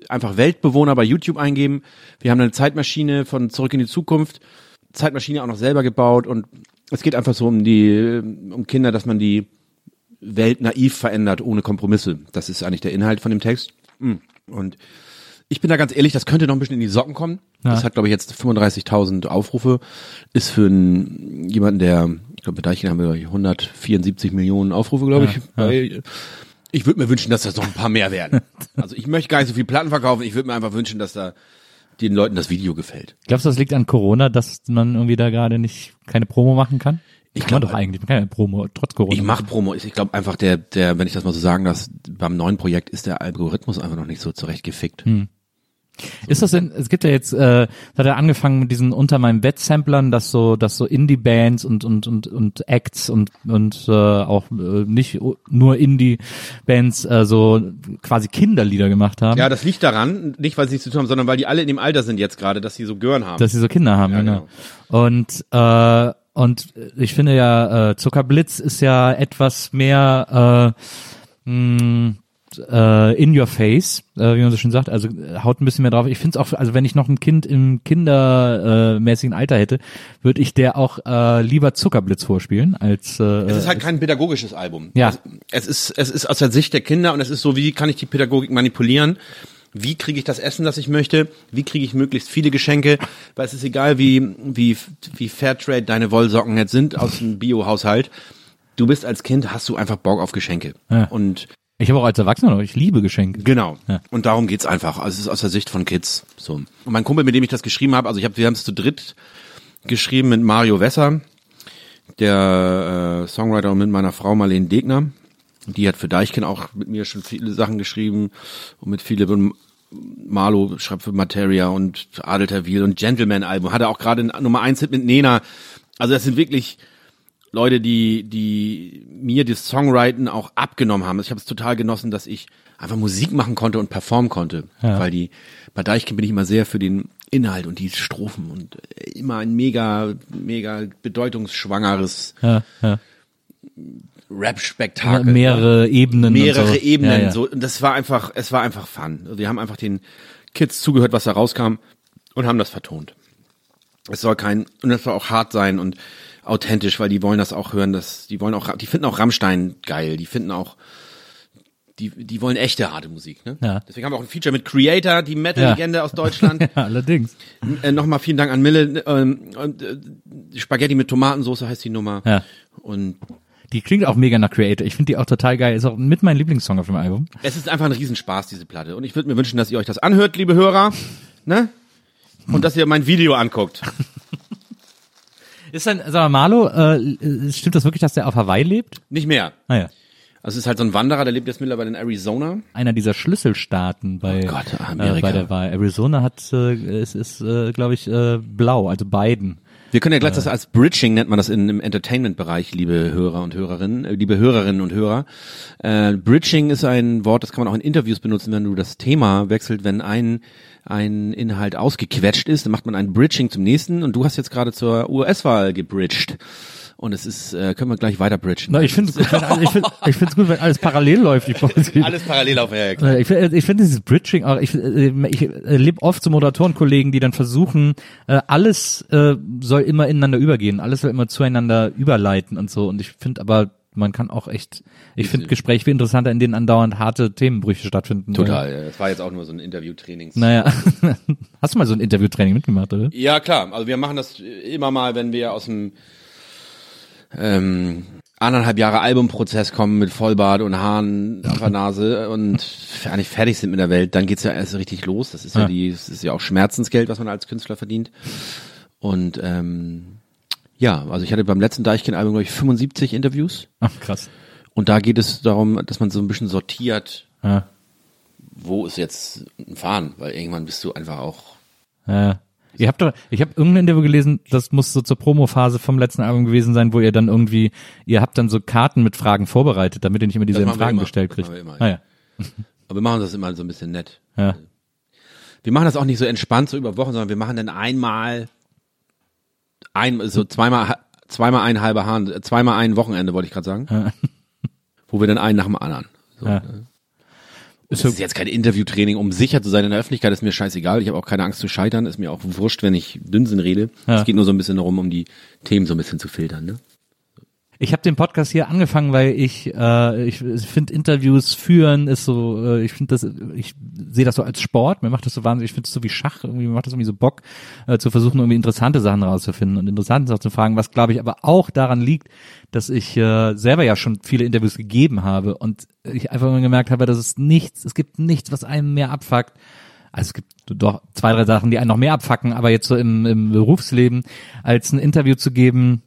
S4: Einfach Weltbewohner bei YouTube eingeben. Wir haben eine Zeitmaschine von Zurück in die Zukunft. Zeitmaschine auch noch selber gebaut und es geht einfach so um die, um Kinder, dass man die Welt naiv verändert, ohne Kompromisse. Das ist eigentlich der Inhalt von dem Text. Und ich bin da ganz ehrlich, das könnte noch ein bisschen in die Socken kommen. Das hat, glaube ich, jetzt 35.000 Aufrufe. Ist für einen, jemanden, der, ich glaube, bei Deichen haben wir 174 Millionen Aufrufe, glaube ich. Bei, ich würde mir wünschen, dass das noch ein paar mehr werden. Also ich möchte gar nicht so viel Platten verkaufen. Ich würde mir einfach wünschen, dass da den Leuten das Video gefällt.
S3: Glaubst du, das liegt an Corona, dass man irgendwie da gerade nicht keine Promo machen kann?
S4: Ich
S3: kann man
S4: glaub,
S3: doch eigentlich, man kann ja Promo trotz Corona.
S4: Ich mache Promo. Ich glaube einfach, der, der, wenn ich das mal so sagen darf, beim neuen Projekt ist der Algorithmus einfach noch nicht so zurecht gefickt.
S3: Ist das denn, es gibt ja jetzt, äh, hat er angefangen mit diesen unter meinem Bett Samplern, dass so, dass so Indie-Bands und, und, und, und Acts und, und äh, auch äh, nicht nur Indie-Bands äh, so quasi Kinderlieder gemacht haben,
S4: Ja, das liegt daran, nicht weil sie nichts zu tun haben, sondern weil die alle in dem Alter sind jetzt gerade, dass sie so Gören haben.
S3: dass sie so Kinder haben,
S4: Ja,
S3: genau. Und, äh, und ich finde ja, äh, Zuckerblitz ist ja etwas mehr äh, mh, äh, in your face, äh, wie man so schön sagt, also äh, haut ein bisschen mehr drauf. Ich finde es auch, also wenn ich noch ein Kind im kindermäßigen äh, Alter hätte, würde ich der auch äh, lieber Zuckerblitz vorspielen als äh,
S4: es ist halt kein pädagogisches Album.
S3: Ja.
S4: Es, es ist, es ist aus der Sicht der Kinder und es ist so, wie kann ich die Pädagogik manipulieren? Wie kriege ich das Essen, das ich möchte? Wie kriege ich möglichst viele Geschenke? Weil es ist egal, wie, wie, wie Fairtrade deine Wollsocken jetzt sind aus dem Bio-Haushalt. Du bist als Kind, hast du einfach Bock auf Geschenke.
S3: Ja.
S4: Und
S3: ich habe auch als Erwachsener noch, ich liebe Geschenke.
S4: Genau.
S3: Ja.
S4: Und darum geht's einfach. Also es ist aus der Sicht von Kids. So. Und mein Kumpel, mit dem ich das geschrieben habe, also ich hab, wir haben es zu dritt geschrieben mit Mario Wesser, der äh, Songwriter und mit meiner Frau Marlene Degner. Die hat für Deichkind auch mit mir schon viele Sachen geschrieben und mit Philipp und Marlo schreibt für Materia und Adel Tawil und Gentleman Album. Hatte auch gerade Nummer eins Hit mit Nena. Also das sind wirklich Leute, die, die mir das Songwriting auch abgenommen haben. Also ich habe es total genossen, dass ich einfach Musik machen konnte und performen konnte.
S3: Ja.
S4: Weil die, bei Deichkind bin ich immer sehr für den Inhalt und die Strophen und immer ein mega, mega bedeutungsschwangeres
S3: Ja, ja.
S4: Rap-Spektakel.
S3: Mehrere Ebenen.
S4: mehrere
S3: und so.
S4: Ebenen.
S3: Ja.
S4: So, und das war einfach, es war einfach fun. Wir haben einfach den Kids zugehört, was da rauskam und haben das vertont. Es soll kein, und es soll auch hart sein und authentisch, weil die wollen das auch hören, dass, die wollen auch, die finden auch Rammstein geil, die finden auch, die, die wollen echte harte Musik, ne?
S3: Ja.
S4: Deswegen haben wir auch ein Feature mit Creator, die Metal-Legende aus Deutschland.
S3: ja, allerdings.
S4: äh, Nochmal vielen Dank an Mille, ähm, und, äh, Spaghetti mit Tomatensauce heißt die Nummer.
S3: Ja.
S4: Und
S3: Die klingt auch mega nach Creator. Ich finde die auch total geil. Ist auch mit mein Lieblingssong auf dem Album.
S4: Es ist einfach ein Riesenspaß, diese Platte. Und ich würde mir wünschen, dass ihr euch das anhört, liebe Hörer. Ne? Und dass ihr mein Video anguckt.
S3: Ist dann, sag mal, Marlo, äh, stimmt das wirklich, dass der auf Hawaii lebt?
S4: Nicht mehr.
S3: Naja.
S4: Also es ist halt so ein Wanderer, der lebt jetzt mittlerweile in Arizona.
S3: Einer dieser Schlüsselstaaten bei,
S4: Oh Gott,
S3: äh,
S4: Amerika.
S3: bei der Wahl. Arizona hat, äh, es ist, äh, glaube ich, äh, blau, also Biden.
S4: Wir können ja gleich das als Bridging nennt man das in, im Entertainment-Bereich, liebe Hörer und Hörerinnen, äh, liebe Hörerinnen und Hörer. Äh, Bridging ist ein Wort, das kann man auch in Interviews benutzen, wenn du das Thema wechselt, wenn ein ein Inhalt ausgequetscht ist, dann macht man ein Bridging zum nächsten und du hast jetzt gerade zur US-Wahl gebridged. Und es ist, äh, können wir gleich weiter bridgen.
S3: Na, ich finde gut, wenn, alles- ich finde ich find's gut, wenn alles parallel läuft. Ich,
S4: Alles parallel auf, ja, klar.
S3: Äh, ich, find- ich finde dieses Bridging auch, ich, äh, ich erlebe oft so Moderatorenkollegen, die dann versuchen, äh, alles äh, soll immer ineinander übergehen, alles soll immer zueinander überleiten und so. Und ich finde aber, man kann auch echt, ich finde Gespräche viel interessanter, in denen andauernd harte Themenbrüche stattfinden.
S4: Total. ja. Das war jetzt auch nur so ein Interviewtrainings.
S3: Naja, hast du mal so ein Interviewtraining mitgemacht, oder?
S4: Ja, klar. Also wir machen das immer mal, wenn wir aus dem ähm, anderthalb Jahre Albumprozess kommen mit Vollbart und Haaren auf der Nase und eigentlich fertig sind mit der Welt, dann geht's ja erst richtig los. Das ist ja,
S3: Ja.
S4: die, das ist ja auch Schmerzensgeld, was man als Künstler verdient. Und ähm, ja, also ich hatte beim letzten Deichkind-Album, glaube ich, 75 Interviews.
S3: Ach, krass.
S4: Und da geht es darum, dass man so ein bisschen sortiert,
S3: Ja.
S4: wo ist jetzt ein Fahren, weil irgendwann bist du einfach auch
S3: Ja. Ihr habt doch, ich habe irgendein Interview gelesen, das muss so zur Promophase vom letzten Album gewesen sein, wo ihr dann irgendwie, ihr habt dann so Karten mit Fragen vorbereitet, damit ihr nicht immer dieselben Fragen
S4: immer.
S3: gestellt kriegt.
S4: wir immer,
S3: Ah, ja.
S4: Aber wir machen das immer so ein bisschen nett.
S3: Ja.
S4: Wir machen das auch nicht so entspannt so über Wochen, sondern wir machen dann einmal ein so zweimal zweimal ein halber Hahn, zweimal ein Wochenende wollte ich gerade sagen. Wo wir dann einen nach dem anderen. So,
S3: Ja.
S4: ne?
S3: Ist
S4: Das ist jetzt kein Interviewtraining, um sicher zu sein in der Öffentlichkeit, ist mir scheißegal. Ich habe auch keine Angst zu scheitern, ist mir auch wurscht, wenn ich Dünnsinn rede.
S3: Ja.
S4: Es geht nur so ein bisschen darum, um die Themen so ein bisschen zu filtern. Ne?
S3: Ich habe den Podcast hier angefangen, weil ich, äh, ich finde Interviews führen ist so, äh, ich finde das, ich sehe das so als Sport. Mir macht das so wahnsinnig, ich finde es so wie Schach, irgendwie mir macht das irgendwie so Bock, äh, zu versuchen, irgendwie interessante Sachen rauszufinden und interessante Sachen zu fragen, was glaube ich aber auch daran liegt, dass ich äh, selber ja schon viele Interviews gegeben habe und ich einfach mal gemerkt habe, dass es nichts, es gibt nichts, was einem mehr abfuckt. Also es gibt doch zwei, drei Sachen, die einen noch mehr abfacken, aber jetzt so im, im Berufsleben, als ein Interview zu geben,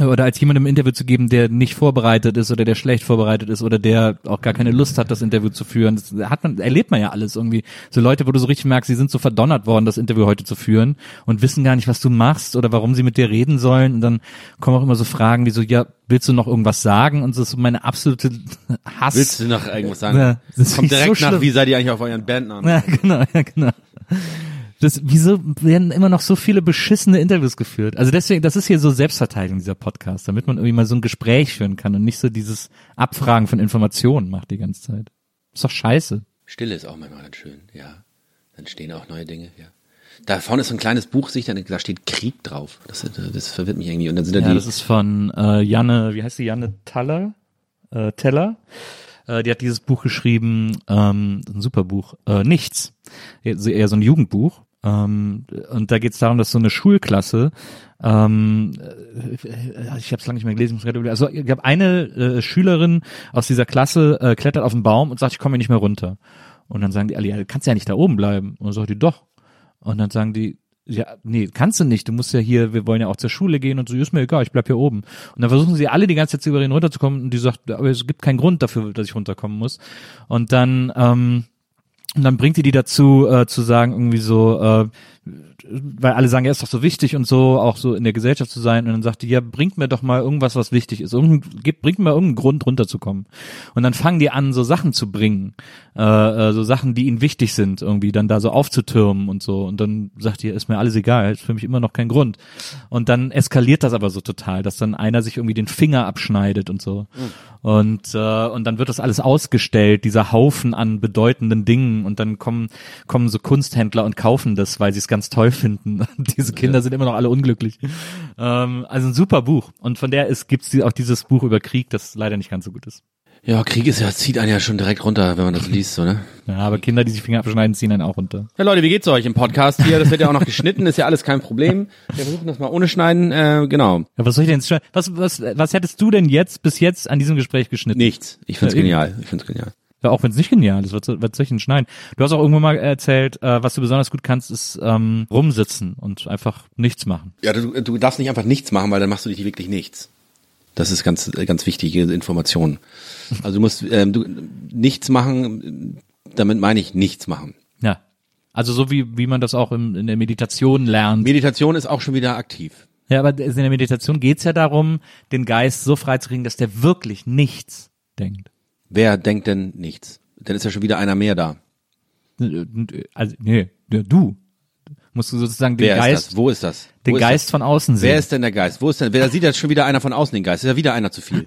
S3: oder als jemand im Interview zu geben, der nicht vorbereitet ist oder der schlecht vorbereitet ist oder der auch gar keine Lust hat, das Interview zu führen. Das hat man, erlebt man ja alles irgendwie. So Leute, wo du so richtig merkst, sie sind so verdonnert worden, das Interview heute zu führen und wissen gar nicht, was du machst oder warum sie mit dir reden sollen. Und dann kommen auch immer so Fragen wie so, ja, willst du noch irgendwas sagen? Und das ist so meine absolute Hass.
S4: Willst du noch irgendwas sagen?
S3: Ja, das
S4: Kommt direkt
S3: so
S4: nach,
S3: schlimm.
S4: wie seid ihr eigentlich auf euren Bandnamen?
S3: Ja, genau, ja, genau. Das, wieso werden immer noch so viele beschissene Interviews geführt? Also deswegen, das ist hier so Selbstverteidigung, dieser Podcast, damit man irgendwie mal so ein Gespräch führen kann und nicht so dieses Abfragen von Informationen macht die ganze Zeit. Ist doch scheiße.
S4: Stille ist auch manchmal ganz schön, ja. Dann stehen auch neue Dinge, ja. Da vorne ist so ein kleines Buch, sehe ich, da steht Krieg drauf. Das, das verwirrt mich irgendwie. Und dann sind da
S3: Ja,
S4: die,
S3: das ist von äh, Janne, wie heißt die, Janne Taller? Äh, Teller? Äh, die hat dieses Buch geschrieben, ähm, ein super Buch, äh, Nichts. Eher so ein Jugendbuch. Ähm, und da geht es darum, dass so eine Schulklasse, ähm, äh, ich habe es lange nicht mehr gelesen, muss gerade also ich habe eine äh, Schülerin aus dieser Klasse äh, klettert auf den Baum und sagt, ich komme nicht mehr runter. Und dann sagen die alle, ja, du kannst ja nicht da oben bleiben. Und dann sagt die, doch. Und dann sagen die, ja, nee, kannst du nicht. Du musst ja hier, wir wollen ja auch zur Schule gehen und so, ist mir egal, ich bleib hier oben. Und dann versuchen sie alle die ganze Zeit zu über ihn runterzukommen und die sagt, aber es gibt keinen Grund dafür, dass ich runterkommen muss. Und dann, ähm, und dann bringt die die dazu, äh, zu sagen, irgendwie so, äh, weil alle sagen, ja, ist doch so wichtig und so, auch so in der Gesellschaft zu sein. Und dann sagt die, ja, bringt mir doch mal irgendwas, was wichtig ist. Gibt, bringt mir irgendeinen Grund, runterzukommen. Und dann fangen die an, so Sachen zu bringen. Äh, äh, so Sachen, die ihnen wichtig sind, irgendwie dann da so aufzutürmen und so. Und dann sagt die, ist mir alles egal, ist für mich immer noch kein Grund. Und dann eskaliert das aber so total, dass dann einer sich irgendwie den Finger abschneidet und so. Und, äh, und dann wird das alles ausgestellt, dieser Haufen an bedeutenden Dingen. Und dann kommen, kommen so Kunsthändler und kaufen das, weil sie es ganz toll finden. Diese Kinder sind immer noch alle unglücklich. Ähm, also ein super Buch. Und von der ist, gibt's auch dieses Buch über Krieg, das leider nicht ganz so gut ist.
S4: ja, Krieg ist ja, zieht einen ja schon direkt runter, wenn man das liest, so, ne?
S3: Ja, aber Kinder, die sich Finger abschneiden, ziehen dann auch runter.
S4: Ja, Leute, wie geht's euch im Podcast hier? Das wird ja auch noch geschnitten, ist ja alles kein Problem. Wir versuchen das mal ohne Schneiden, äh, genau.
S3: Ja, was soll ich denn jetzt schon, was, was, was hättest du denn jetzt bis jetzt an diesem Gespräch geschnitten?
S4: Nichts. Ich find's
S3: Ja,
S4: genial. Ich find's genial.
S3: Ja, auch wenn es nicht genial ist, was, was soll ich denn schneiden? Du hast auch irgendwann mal erzählt, äh, was du besonders gut kannst, ist ähm, rumsitzen und einfach nichts machen.
S4: Ja, du, du darfst nicht einfach nichts machen, weil dann machst du nicht wirklich nichts. Das ist ganz, ganz wichtige Information. Also du musst ähm, du, nichts machen, damit meine ich nichts machen.
S3: Ja. Also so wie, wie man das auch im, in der Meditation lernt.
S4: Meditation ist auch schon wieder aktiv.
S3: Ja, aber in der Meditation geht's ja darum, den Geist so freizukriegen, dass der wirklich nichts denkt.
S4: Wer denkt denn nichts? Dann ist ja schon wieder einer mehr da.
S3: Also, nee, du. musst du sozusagen den
S4: Wer ist
S3: Geist,
S4: das? Wo ist das?
S3: den
S4: Wo ist
S3: Geist von außen
S4: das?
S3: sehen.
S4: Wer ist denn der Geist? Wo ist denn? Wer da sieht jetzt schon wieder einer von außen den Geist? Ist ja wieder einer zu viel.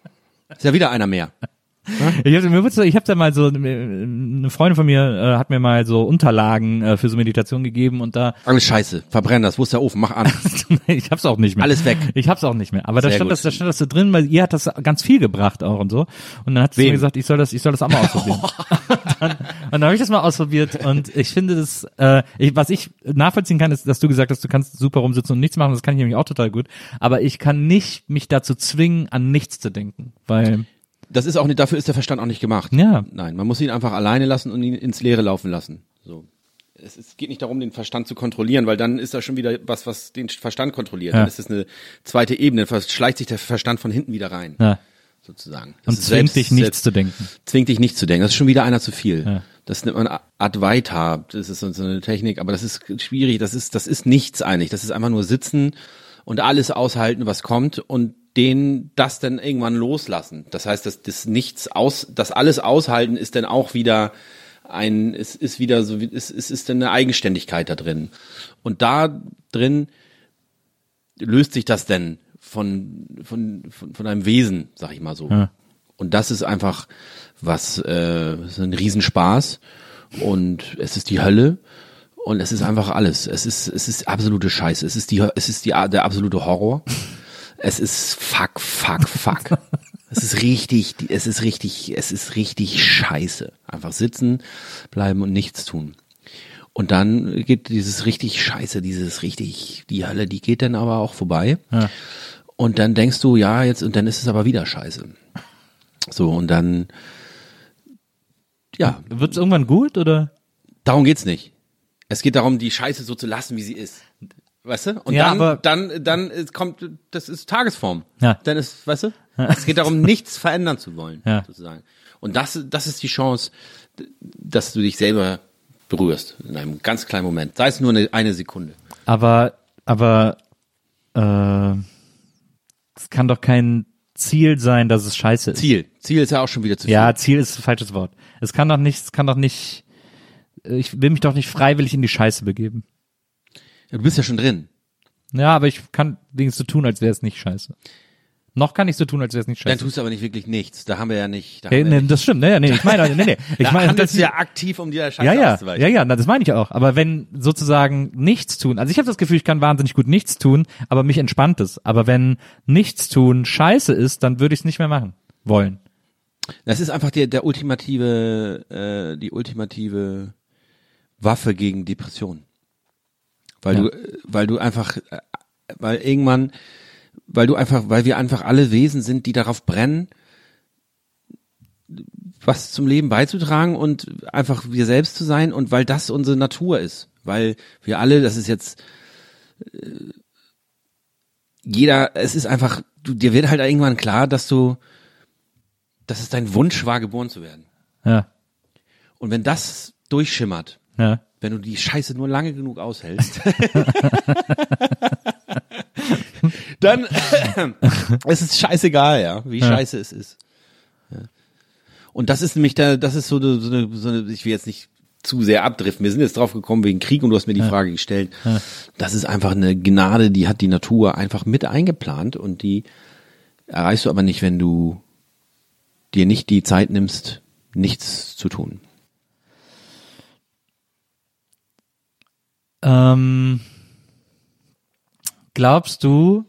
S4: Ist ja wieder einer mehr.
S3: Ich habe ich hab da mal so eine Freundin von mir äh, hat mir mal so Unterlagen äh, für so Meditation gegeben und da
S4: Alles Scheiße. Verbrenn das. Wo ist der Ofen? Mach an.
S3: ich hab's auch nicht mehr.
S4: Alles weg.
S3: Ich hab's auch nicht mehr. Aber da stand
S4: gut.
S3: das, da stand das so drin, weil ihr hat das ganz viel gebracht auch und so. Und dann hat sie mir gesagt, ich soll das, ich soll das auch mal ausprobieren. und dann, dann habe ich das mal ausprobiert und ich finde das, äh, ich, was ich nachvollziehen kann, ist, dass du gesagt hast, du kannst super rumsitzen und nichts machen. Das kann ich nämlich auch total gut. Aber ich kann nicht mich dazu zwingen, an nichts zu denken, weil
S4: Das ist auch nicht, dafür ist der Verstand auch nicht gemacht.
S3: Ja.
S4: Nein, man muss ihn einfach alleine lassen und ihn ins Leere laufen lassen. So. Es, es geht nicht darum, den Verstand zu kontrollieren, weil dann ist da schon wieder was, was den Verstand kontrolliert.
S3: Ja.
S4: Dann ist das eine zweite Ebene. Dann schleicht sich der Verstand von hinten wieder rein,
S3: ja,
S4: sozusagen. Das
S3: und zwingt
S4: selbst-
S3: dich nichts
S4: selbst-
S3: zu denken.
S4: zwingt dich nicht zu denken. Das ist schon wieder einer zu viel.
S3: Ja.
S4: Das nennt man Advaita. Das ist so eine Technik, aber das ist schwierig. Das ist, das ist nichts eigentlich. Das ist einfach nur sitzen und alles aushalten, was kommt und den das dann irgendwann loslassen. Das heißt, dass das nichts aus, das alles aushalten ist dann auch wieder ein, es ist wieder so, es, es ist dann eine Eigenständigkeit da drin. Und da drin löst sich das denn von, von, von, von einem Wesen, sag ich mal so.
S3: Ja.
S4: Und das ist einfach was, äh, ist ein Riesenspaß und es ist die Hölle und es ist einfach alles. Es ist, es ist absolute Scheiße. Es ist die, es ist die, der absolute Horror. Es ist fuck, fuck, fuck. Es ist richtig, es ist richtig, es ist richtig scheiße. Einfach sitzen, bleiben und nichts tun. Und dann geht dieses richtig scheiße, dieses richtig, die Hölle, die geht dann aber auch vorbei.
S3: Ja.
S4: Und dann denkst du, ja, jetzt, und dann ist es aber wieder scheiße. So, und dann, ja,
S3: Wird's irgendwann gut oder?
S4: darum geht's nicht. Es geht darum, die Scheiße so zu lassen, wie sie ist. Weißt du? Und
S3: Ja,
S4: dann, dann, dann kommt, das ist Tagesform.
S3: Ja.
S4: Dann ist, weißt du? Es geht darum, nichts verändern zu wollen,
S3: Ja.
S4: sozusagen. Und das, das ist die Chance, dass du dich selber berührst in einem ganz kleinen Moment. Sei es nur eine, eine Sekunde.
S3: Aber, aber äh, es kann doch kein Ziel sein, dass es scheiße ist.
S4: Ziel. Ziel ist ja auch schon wieder zu viel.
S3: Ja, Ziel ist ein falsches Wort. Es kann doch nicht, es kann doch nicht, ich will mich doch nicht freiwillig in die Scheiße begeben.
S4: Du bist ja schon drin.
S3: Ja, aber ich kann wenigstens so tun, als wäre es nicht scheiße. Noch kann ich so tun, als wäre es nicht
S4: Dann
S3: scheiße.
S4: tust du aber nicht wirklich nichts. Da haben wir ja nicht. Da
S3: Hey, nee,
S4: ja nicht
S3: das stimmt, nee, nee, ich meine, nee, nee, ich
S4: da
S3: meine, das,
S4: du ja aktiv, um dir Scheiße
S3: ja, ja,
S4: auszuweichen.
S3: ja, ja, das meine ich auch. Aber wenn sozusagen nichts tun, also ich habe das Gefühl, ich kann wahnsinnig gut nichts tun, aber mich entspannt es. Aber wenn nichts tun scheiße ist, dann würde ich es nicht mehr machen wollen.
S4: Das ist einfach der, der ultimative, äh, die ultimative Waffe gegen Depression. Weil
S3: Ja.
S4: du, äh, weil du einfach, äh, weil irgendwann, weil du einfach, weil wir einfach alle Wesen sind, die darauf brennen, was zum Leben beizutragen und einfach wir selbst zu sein und weil das unsere Natur ist. Weil wir alle, das ist jetzt, äh, jeder, es ist einfach, du, dir wird halt irgendwann klar, dass du, dass es dein Wunsch war, geboren zu werden.
S3: Ja,
S4: Und wenn das durchschimmert,
S3: ja.
S4: Wenn du die Scheiße nur lange genug aushältst, dann es ist scheißegal, ja, wie scheiße es ist. Ja. Und das ist nämlich der, das ist so eine, so eine, so eine, ich will jetzt nicht zu sehr abdriften. Wir sind jetzt drauf gekommen wegen Krieg und du hast mir die Frage gestellt. Das ist einfach eine Gnade, die hat die Natur einfach mit eingeplant und die erreichst du aber nicht, wenn du dir nicht die Zeit nimmst, nichts zu tun.
S3: Ähm, glaubst du,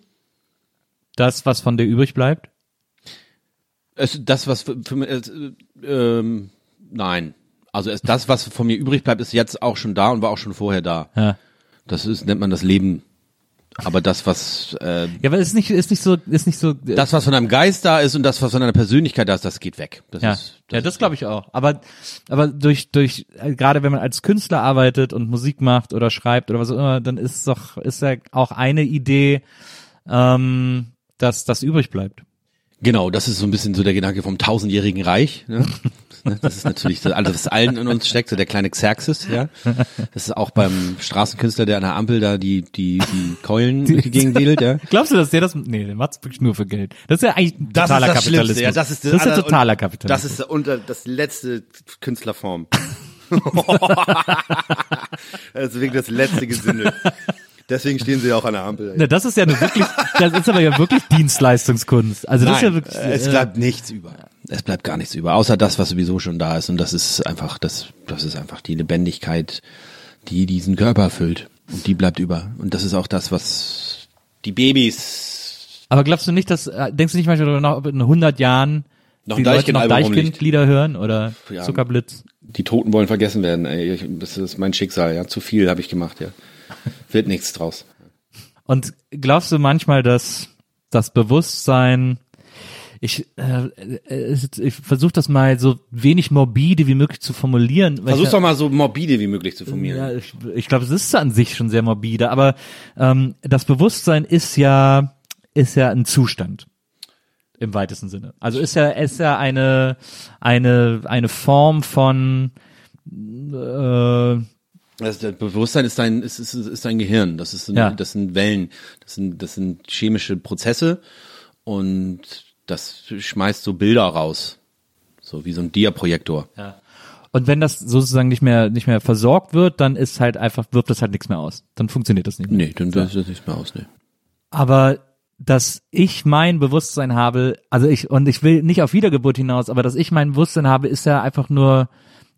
S3: das, was von dir übrig bleibt?
S4: Es, das, was für, für mich, äh, ähm, nein. Also es, das, was von mir übrig bleibt, ist jetzt auch schon da und war auch schon vorher da.
S3: Ja.
S4: Das ist, nennt man das Leben. Aber das, was, äh,
S3: Ja, aber ist nicht, ist nicht so, ist nicht so. äh,
S4: das, was von deinem Geist da ist und das, was von deiner Persönlichkeit da ist, das geht weg. Das
S3: ja,
S4: ist,
S3: ja, das glaube ich auch. Aber, aber durch, durch, äh, gerade wenn man als Künstler arbeitet und Musik macht oder schreibt oder was auch immer, dann ist doch, ist ja auch eine Idee, ähm, dass das übrig bleibt.
S4: Genau, das ist so ein bisschen so der Gedanke vom tausendjährigen Reich. Ne? Das ist natürlich so, alles, was allen in uns steckt, so der kleine Xerxes, ja. Das ist auch beim Straßenkünstler, der an der Ampel da die, die, die Keulen durch die Gegend wedelt, ja.
S3: Glaubst du, dass der das, nee, der macht's wirklich nur für Geld. Das ist ja eigentlich ein
S4: Das
S3: totaler
S4: ist das
S3: Kapitalismus.
S4: Schlimmste, ja, das ist,
S3: das ist ja totaler Kapitalismus.
S4: Das ist unter das letzte Künstlerform. das ist wirklich das letzte Gesindel. Deswegen stehen sie auch an der Ampel.
S3: Na, das ist ja eine wirklich, das ist aber ja wirklich Dienstleistungskunst. Also das ist ja
S4: Nein,
S3: wirklich.
S4: es
S3: äh,
S4: bleibt nichts über. Es bleibt gar nichts über, außer das, was sowieso schon da ist. Und das ist einfach, das, das ist einfach die Lebendigkeit, die diesen Körper füllt. Und die bleibt über. Und das ist auch das, was die Babys
S3: aber glaubst du nicht, dass äh, denkst du nicht manchmal darüber nach, ob in 100 Jahren
S4: Noch
S3: die Leute noch Deichkind-Lieder hören oder
S4: Ja.
S3: Zuckerblitz?
S4: die Toten wollen vergessen werden. Ey, das ist mein Schicksal. Ja, zu viel habe ich gemacht. Ja, wird nichts draus.
S3: Und glaubst du manchmal, dass das Bewusstsein, ich, äh, äh, ich versuche das mal so wenig morbide wie möglich zu formulieren. ich,
S4: doch mal so morbide wie möglich zu formulieren.
S3: Ja, ich, ich glaube, es ist an sich schon sehr morbide, aber ähm, das Bewusstsein ist ja ist ja ein Zustand im weitesten Sinne. Also ist ja ist ja eine eine eine Form von äh,
S4: Das, das Bewusstsein ist dein, ist, ist, ist dein Gehirn. Das ist, ein,
S3: Ja.
S4: das sind Wellen. Das sind, das sind chemische Prozesse und das schmeißt so Bilder raus. So wie so ein Dia-Projektor.
S3: Ja. Und wenn das sozusagen nicht mehr nicht mehr versorgt wird, dann ist halt einfach wirft das halt nichts mehr aus. Dann funktioniert das nicht mehr.
S4: Nee, dann wird das nicht mehr aus, nee.
S3: Aber dass ich mein Bewusstsein habe, also ich und ich will nicht auf Wiedergeburt hinaus, aber dass ich mein Bewusstsein habe, ist ja einfach nur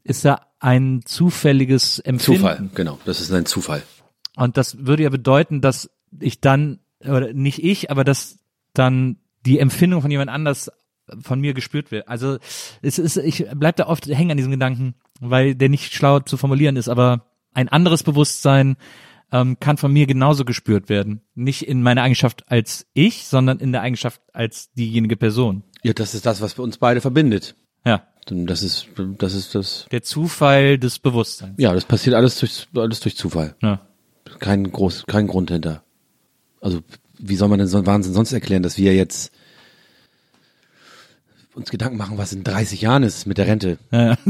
S3: ist ja ein zufälliges Empfinden.
S4: Zufall, genau. Das ist ein Zufall.
S3: Und das würde ja bedeuten, dass ich dann oder nicht ich, aber dass dann die Empfindung von jemand anders von mir gespürt wird. Also es ist, ich bleib da oft hängen an diesem Gedanken, weil der nicht schlau zu formulieren ist, aber ein anderes Bewusstsein ähm, kann von mir genauso gespürt werden. Nicht in meiner Eigenschaft als ich, sondern in der Eigenschaft als diejenige Person.
S4: Ja, das ist das, was uns beide verbindet.
S3: Ja.
S4: Das ist, das ist das.
S3: Der Zufall des Bewusstseins.
S4: Ja, das passiert alles durch, alles durch Zufall.
S3: Ja.
S4: Kein groß, kein Grund hinter. Also, wie soll man denn so einen Wahnsinn sonst erklären, dass wir jetzt uns Gedanken machen, was in 30 Jahren ist mit der Rente?
S3: Ja, ja.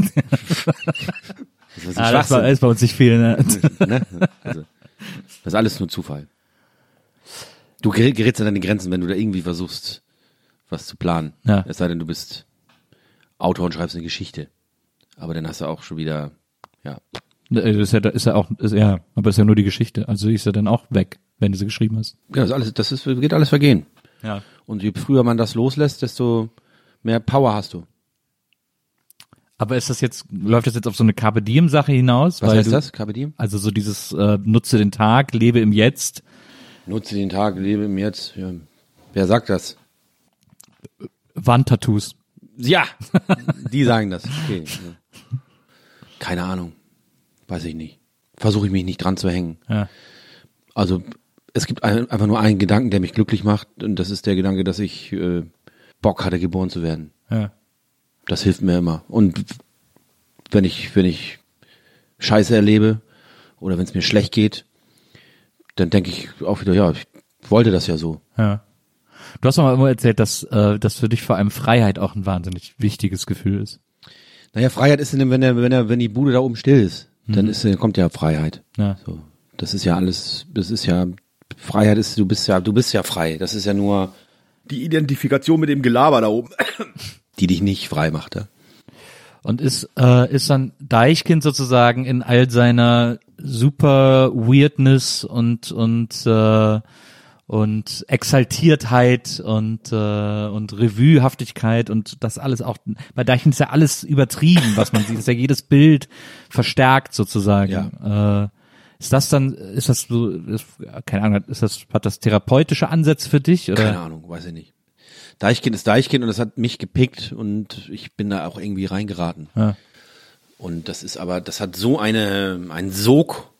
S4: Das ist
S3: Ah, das war, ist bei uns nicht viel. Ne?
S4: ne? also, das ist alles nur Zufall. Du gerä- gerätst an deine Grenzen, wenn du da irgendwie versuchst, was zu planen.
S3: Ja.
S4: Es sei denn, du bist Autor und schreibst eine Geschichte. Aber dann hast du auch schon wieder, ja.
S3: Das ist ja, ist ja auch, ist, ja, aber ist ja nur die Geschichte. Also ist ja dann auch weg, wenn du sie geschrieben hast.
S4: Ja, das ist alles, das ist, geht alles vergehen.
S3: Ja.
S4: Und je früher man das loslässt, desto mehr Power hast du.
S3: Aber ist das jetzt, läuft das jetzt auf so eine Carpe Diem Sache hinaus?
S4: Was heißt
S3: du,
S4: das? Carpe diem?
S3: Also so dieses äh, nutze den Tag, lebe im Jetzt.
S4: Nutze den Tag, lebe im Jetzt. Ja. Wer sagt das?
S3: Wandtattoos.
S4: Ja, die sagen das. Okay. Keine Ahnung. Weiß ich nicht. Versuche ich mich nicht dran zu hängen.
S3: Ja.
S4: Also es gibt ein, einfach nur einen Gedanken, der mich glücklich macht und das ist der Gedanke, dass ich äh, Bock hatte, geboren zu werden.
S3: Ja.
S4: Das hilft mir immer. Und wenn ich, wenn ich Scheiße erlebe oder wenn es mir schlecht geht, dann denke ich auch wieder, ja, ich wollte das ja so.
S3: ja. Du hast doch mal immer erzählt, dass, äh, dass für dich vor allem Freiheit auch ein wahnsinnig wichtiges Gefühl ist.
S4: Naja, Freiheit ist, in dem, wenn der, wenn der, wenn die Bude da oben still ist, dann ist, dann kommt ja Freiheit.
S3: Ja.
S4: So, das ist ja alles, das ist ja Freiheit ist, du bist ja, du bist ja frei. Das ist ja nur die Identifikation mit dem Gelaber da oben, die dich nicht frei macht. Ja?
S3: Und ist, äh, ist dann Deichkind sozusagen in all seiner super Weirdness und, und, äh, und Exaltiertheit und, äh, und Revuehaftigkeit und das alles auch, bei Deichkind ist ja alles übertrieben, was man sieht, ist ja jedes Bild verstärkt sozusagen. Äh, ist das dann, ist das so, ist, keine Ahnung, ist das, hat das therapeutische Ansätze für dich oder?
S4: Keine Ahnung, weiß ich nicht. Deichkind ist Deichkind und das hat mich gepickt und ich bin da auch irgendwie reingeraten.
S3: Ja.
S4: Und das ist aber, das hat so eine, einen Sog.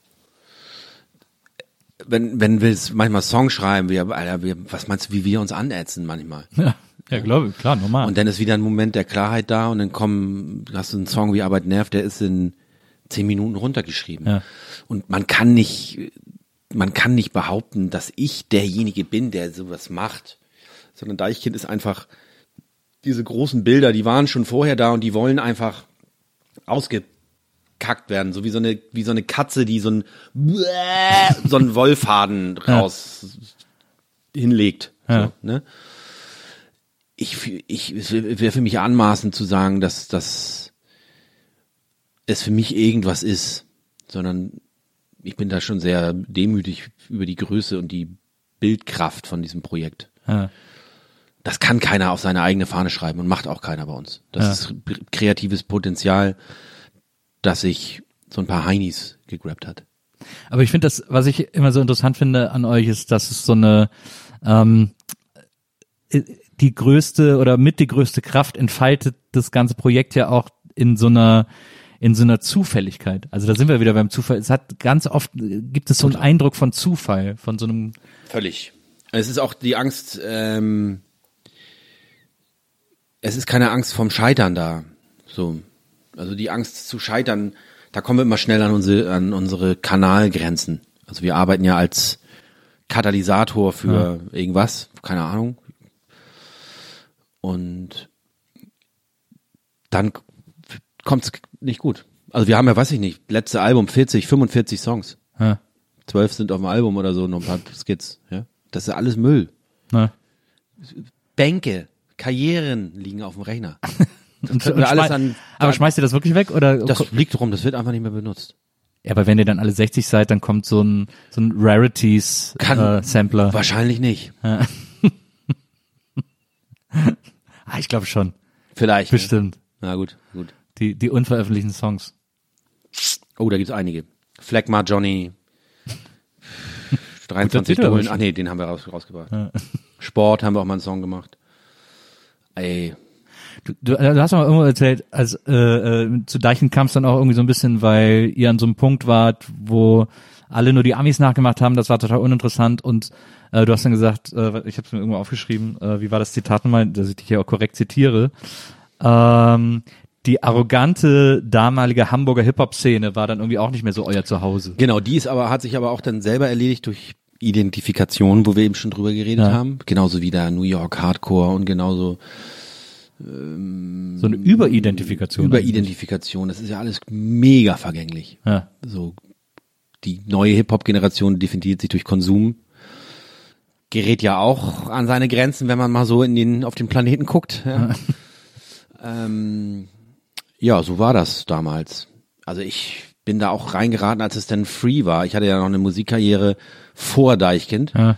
S4: Wenn, wenn wir es manchmal Songs schreiben, wir, Alter, wir, was meinst du, wie wir uns anätzen manchmal?
S3: Ja, ja glaube ich, klar, normal.
S4: Und dann ist wieder ein Moment der Klarheit da und dann kommen, hast du einen Song wie Arbeit nervt, der ist in zehn Minuten runtergeschrieben.
S3: Ja.
S4: Und man kann nicht, man kann nicht behaupten, dass ich derjenige bin, der sowas macht. Sondern Deichkind ist einfach, diese großen Bilder, die waren schon vorher da und die wollen einfach ausgekackt werden. So wie so eine, wie so eine Katze, die so ein, so einen Wollfaden raus hinlegt.
S3: Ja.
S4: So, ne? ich, ich, es wäre für mich anmaßend zu sagen, dass, dass, es für mich irgendwas ist, sondern ich bin da schon sehr demütig über die Größe und die Bildkraft von diesem Projekt.
S3: Ja.
S4: Das kann keiner auf seine eigene Fahne schreiben und macht auch keiner bei uns. Das
S3: Ja.
S4: ist kreatives Potenzial, das sich so ein paar Heinis gegrabt hat.
S3: Aber ich finde das, was ich immer so interessant finde an euch, ist, dass es so eine ähm, äh, die größte oder mit die größte Kraft entfaltet das ganze Projekt ja auch in so einer in so einer Zufälligkeit. Also da sind wir wieder beim Zufall. Es hat ganz oft gibt es so einen Eindruck von Zufall, von so einem
S4: Völlig. Es ist auch die Angst, ähm, es ist keine Angst vom Scheitern da. So. Also die Angst zu scheitern, da kommen wir immer schnell an unsere, an unsere Kanalgrenzen. Also wir arbeiten ja als Katalysator für irgendwas, keine Ahnung. Und dann kommt es nicht gut. Also wir haben ja, weiß ich nicht, letzte Album 40, 45 Songs.
S3: ja,
S4: Zwölf sind auf dem Album oder so, noch ein paar Skits. Ja? Das ist alles Müll.
S3: ne?
S4: Bänke, Karrieren liegen auf dem Rechner.
S3: Und, und
S4: wir alles
S3: schmei-
S4: an.
S3: aber schmeißt ihr das wirklich weg oder
S4: Das liegt rum, das wird einfach nicht mehr benutzt.
S3: ja, aber wenn ihr dann alle 60 seid, dann kommt so ein so ein Rarities
S4: Kann-
S3: äh, Sampler.
S4: Wahrscheinlich nicht.
S3: Ah, ich glaube schon.
S4: Vielleicht. ne?
S3: Bestimmt.
S4: Na gut, gut.
S3: Die die unveröffentlichten Songs.
S4: Oh, da gibt's einige. Phlegma Johnny. 23
S3: Titel aber
S4: Dullen. Ach nee, den haben wir raus, rausgebracht. Sport haben wir auch mal einen Song gemacht. Ey,
S3: Du, du, du hast mal irgendwo erzählt, als äh, äh, zu Deichen kam es dann auch irgendwie so ein bisschen, weil ihr an so einem Punkt wart, wo alle nur die Amis nachgemacht haben, das war total uninteressant und äh, du hast dann gesagt, äh, ich habe es mir irgendwo aufgeschrieben, äh, wie war das Zitat nochmal, dass ich dich hier auch korrekt zitiere, ähm, die arrogante damalige Hamburger Hip-Hop-Szene war dann irgendwie auch nicht mehr so euer Zuhause.
S4: Genau, die ist aber, hat sich aber auch dann selber erledigt durch Identifikation, wo wir eben schon drüber geredet
S3: Ja.
S4: haben. Genauso wie der New York Hardcore und genauso
S3: So eine Überidentifikation.
S4: Überidentifikation. Das ist ja alles mega vergänglich.
S3: Ja.
S4: So, die neue Hip-Hop-Generation definiert sich durch Konsum. Gerät ja auch an seine Grenzen, wenn man mal so in den, auf den Planeten guckt. Ja, ähm, ja so war das damals. Also ich bin da auch reingeraten, als es dann free war. Ich hatte ja noch eine Musikkarriere vor Deichkind.
S3: Ja.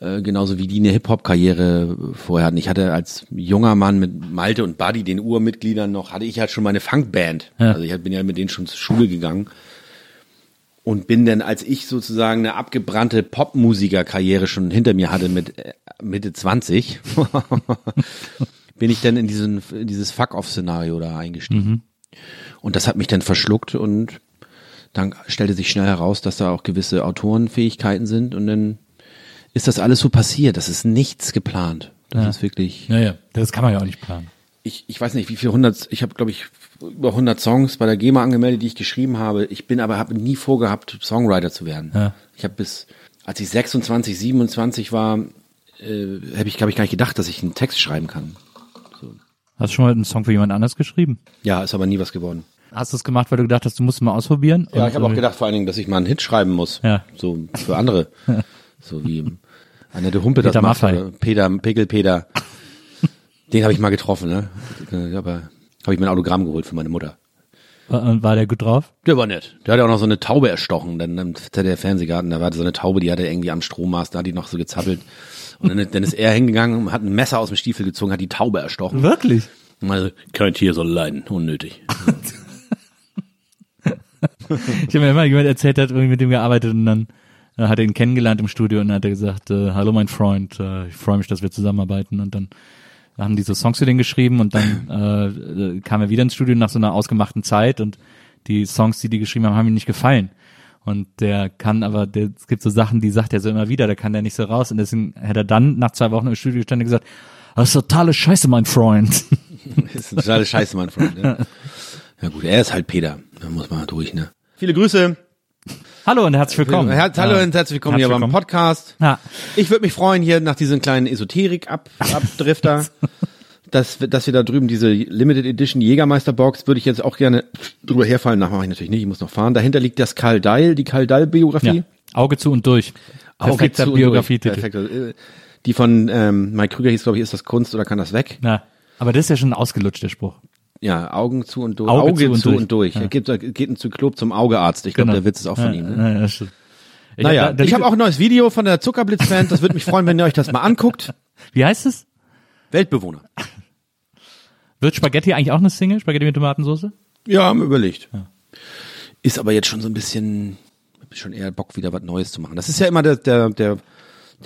S4: Äh, genauso wie die eine Hip-Hop-Karriere vorher hatten. Ich hatte als junger Mann mit Malte und Buddy, den Urmitgliedern noch, hatte ich halt schon meine Funkband.
S3: Ja.
S4: Also ich bin ja mit denen schon zur Schule gegangen. Und bin dann, als ich sozusagen eine abgebrannte Popmusiker-Karriere schon hinter mir hatte mit äh, Mitte 20, bin ich dann in diesen, in dieses Fuck-Off-Szenario da eingestiegen. Und das hat mich dann verschluckt und dann stellte sich schnell heraus, dass da auch gewisse Autorenfähigkeiten sind und dann ist das alles so passiert. Das ist nichts geplant. Das
S3: Ja.
S4: ist wirklich.
S3: Naja, das kann man ja auch nicht planen.
S4: Ich, ich weiß nicht, wie viel hundert. Ich habe, glaube ich, über 100 Songs bei der GEMA angemeldet, die ich geschrieben habe. Ich bin aber habe nie vorgehabt, Songwriter zu werden.
S3: Ja.
S4: Ich habe bis, als ich 26, 27 war, äh, habe ich, glaube ich, gar nicht gedacht, dass ich einen Text schreiben kann.
S3: Hast du schon mal einen Song für jemand anders geschrieben?
S4: Ja, ist aber nie was geworden.
S3: Hast du es gemacht, weil du gedacht hast, du musst mal ausprobieren?
S4: Ja, ich habe auch
S3: äh,
S4: gedacht vor allen Dingen, dass ich mal einen Hit schreiben muss.
S3: Ja.
S4: So für andere. so wie Annette Humpe das
S3: Peter
S4: macht.
S3: Maffay.
S4: oder Peter, Pickel Peter. Den habe ich mal getroffen, ne? Aber habe ich mir ein Autogramm geholt für meine Mutter.
S3: Und war der gut drauf?
S4: Der war nett. Der hat ja auch noch so eine Taube erstochen, dann im ZDF Fernsehgarten, da war so eine Taube, die hatte irgendwie am Strommast, da hat die noch so gezappelt. Und dann, dann ist er hingegangen, hat ein Messer aus dem Stiefel gezogen, hat die Taube erstochen.
S3: Wirklich?
S4: Also, kein Tier soll leiden, unnötig.
S3: Ich habe mir immer jemand erzählt, der hat irgendwie mit dem gearbeitet und dann äh, hat er ihn kennengelernt im Studio und dann hat er gesagt, äh, hallo mein Freund, äh, ich freue mich, dass wir zusammenarbeiten und dann haben die so Songs für den geschrieben und dann äh, äh, kam er wieder ins Studio nach so einer ausgemachten Zeit und die Songs, die die geschrieben haben, haben ihm nicht gefallen. Und der kann aber, der, es gibt so Sachen, die sagt er so immer wieder, da kann der nicht so raus. Und deswegen hätte er dann nach zwei Wochen im Studio gestanden und gesagt, das ist totale Scheiße, mein Freund.
S4: Das ist totale Scheiße, mein Freund. Ja. ja gut, er ist halt Peter. Da muss man durch, ne? Viele Grüße.
S3: Hallo und herzlich willkommen.
S4: Her hallo
S3: Ja.
S4: und herzlich willkommen
S3: Herzlich
S4: hier beim
S3: willkommen.
S4: Podcast.
S3: Ja.
S4: Ich würde mich freuen hier nach diesem kleinen Esoterik-Abdrifter, dass, wir- dass wir da drüben diese Limited Edition Jägermeister Box, würde ich jetzt auch gerne drüber herfallen. Nach mache ich natürlich nicht, ich muss noch fahren. Dahinter liegt das Karl Deil, die Karl Deil Biografie.
S3: Ja. Auge zu und durch.
S4: Auge
S3: Perfekter
S4: zu und
S3: Biografietitel.
S4: durch. Perfekt. Äh, Die von ähm, Mike Krüger hieß, glaube ich, ist das Kunst oder kann das weg?
S3: Na, aber das ist ja schon ein ausgelutschter Spruch.
S4: Ja, Augen zu und durch.
S3: Auge
S4: Auge,
S3: zu und
S4: zu
S3: durch.
S4: und durch.
S3: Ja.
S4: Er geht, er geht ein Zyklop zum Augearzt. Ich glaube,
S3: Genau.
S4: der Witz ist auch von
S3: ja,
S4: ihm. Ne?
S3: Ja, stimmt. Ich
S4: naja,
S3: hab da-
S4: ich habe auch ein neues Video von der Zuckerblitz-Band. Das würde mich freuen, wenn ihr euch das mal anguckt.
S3: Wie heißt es?
S4: Weltbewohner.
S3: Wird Spaghetti eigentlich auch eine Single? Spaghetti mit Tomatensauce?
S4: Ja, haben wir überlegt. Ist aber jetzt schon so ein bisschen, hab schon eher Bock, wieder was Neues zu machen. Das ist ja immer der, der, der,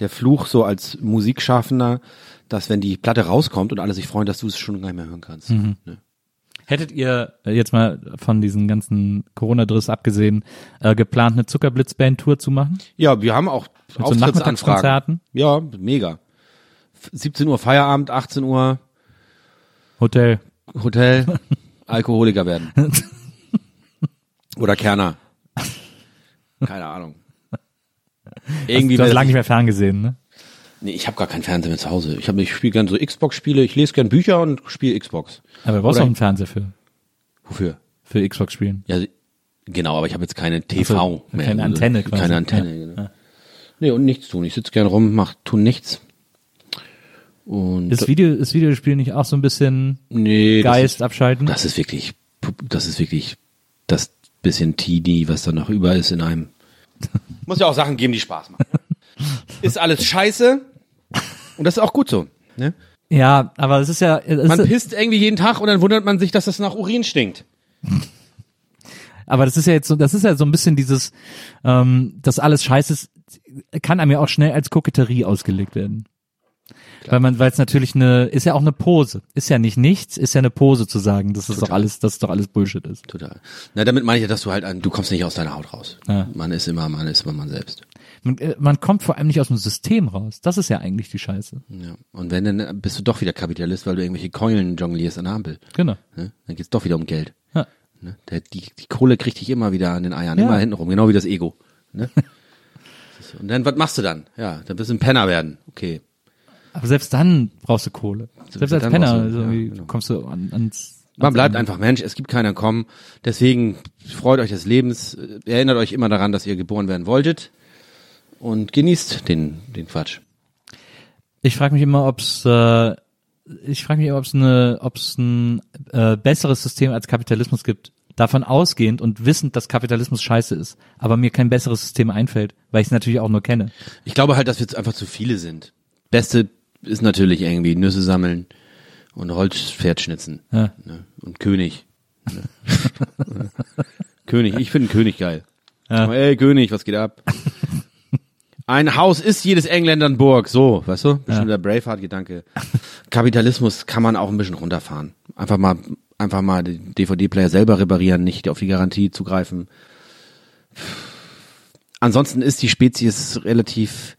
S4: der Fluch so als Musikschaffender, dass wenn die Platte rauskommt und alle sich freuen, dass du es schon gar nicht mehr hören kannst. Ne?
S3: Hättet ihr äh, jetzt mal von diesen ganzen Corona-Driss abgesehen äh, geplant, eine Zuckerblitz-Band-Tour zu machen?
S4: Ja, wir haben auch
S3: Mit so
S4: Auftrittsanfragen.
S3: Nachmittagskonzerten?
S4: Ja, mega. F- 17 Uhr Feierabend, 18 Uhr
S3: Hotel.
S4: Hotel, Alkoholiker werden. Oder Kerner. Keine Ahnung. Irgendwie
S3: du hast lange nicht mehr ferngesehen, ne?
S4: Nee, ich habe gar keinen Fernseher mehr zu Hause. Ich, hab- ich spiele gern so Xbox-Spiele, ich lese gern Bücher und spiele Xbox.
S3: Aber du brauchst auch einen Fernseher für,
S4: Wofür?
S3: für Xbox spielen.
S4: Ja, genau, aber ich habe jetzt keine TV
S3: so,
S4: mehr.
S3: keine Antenne quasi.
S4: Keine Antenne,
S3: Ja,
S4: genau. Nee, und nichts tun. Ich sitze gern rum, mach, tu nichts. Und
S3: Ist Video, ist Videospiel nicht auch so ein bisschen
S4: nee,
S3: Geist abschalten?
S4: Das ist, das ist wirklich, das ist wirklich das bisschen Teenie, was da noch über ist in einem. Muss ja auch Sachen geben, die Spaß machen. ist alles scheiße. Und das ist auch gut so. Ne?
S3: ja, aber es ist ja, es
S4: Man
S3: ist,
S4: pisst irgendwie jeden Tag und dann wundert man sich, dass das nach Urin stinkt.
S3: aber das ist ja jetzt so, das ist ja so ein bisschen dieses, ähm, das alles scheiße ist, kann einem ja auch schnell als Koketterie ausgelegt werden. Weil man, weil es natürlich eine, ist ja auch eine Pose. Ist ja nicht nichts, ist ja eine Pose zu sagen, dass das doch alles, dass doch alles Bullshit ist.
S4: Total. Na, damit meine ich ja, dass du halt, ein, du kommst nicht aus deiner Haut raus.
S3: Ja.
S4: Man ist immer, man ist immer man selbst.
S3: Man, äh, man kommt vor allem nicht aus dem System raus. Das ist ja eigentlich die Scheiße.
S4: Ja. Und wenn, dann bist du doch wieder Kapitalist, weil du irgendwelche Keulen jonglierst an der Ampel.
S3: Genau.
S4: Ne? Dann geht's doch wieder um Geld.
S3: Ja.
S4: Ne? Der, die, die Kohle kriegt dich immer wieder an den Eiern,
S3: Ja.
S4: immer hintenrum, genau wie das Ego. Ne? Und dann, was machst du dann? Ja, dann bist du ein Penner werden. Okay.
S3: Aber selbst dann brauchst du Kohle. Selbst als
S4: dann
S3: Penner
S4: du-
S3: also
S4: ja, genau.
S3: kommst du an, ans.
S4: Man
S3: ans
S4: bleibt
S3: Ende.
S4: einfach Mensch, es gibt keiner kommen. Deswegen freut euch des Lebens, äh, erinnert euch immer daran, dass ihr geboren werden wolltet und genießt den, den Quatsch.
S3: Ich frage mich immer, ob's äh, ich frage mich immer, ob's eine, ob's ein äh, besseres System als Kapitalismus gibt. Davon ausgehend und wissend, dass Kapitalismus scheiße ist, aber mir kein besseres System einfällt, weil ich es natürlich auch nur kenne.
S4: Ich glaube halt, dass wir jetzt einfach zu viele sind. Beste ist natürlich irgendwie Nüsse sammeln und Holzpferd schnitzen.
S3: Ja.
S4: Ne? Und König. Ne? König, ich finde König geil.
S3: Ja.
S4: Ey, König, was geht ab? Ein Haus ist jedes Engländern Burg, so, weißt du? Bisschen der Braveheart-Gedanke. Kapitalismus kann man auch ein bisschen runterfahren. Einfach mal, einfach mal den DVD-Player selber reparieren, nicht auf die Garantie zugreifen. Ansonsten ist die Spezies relativ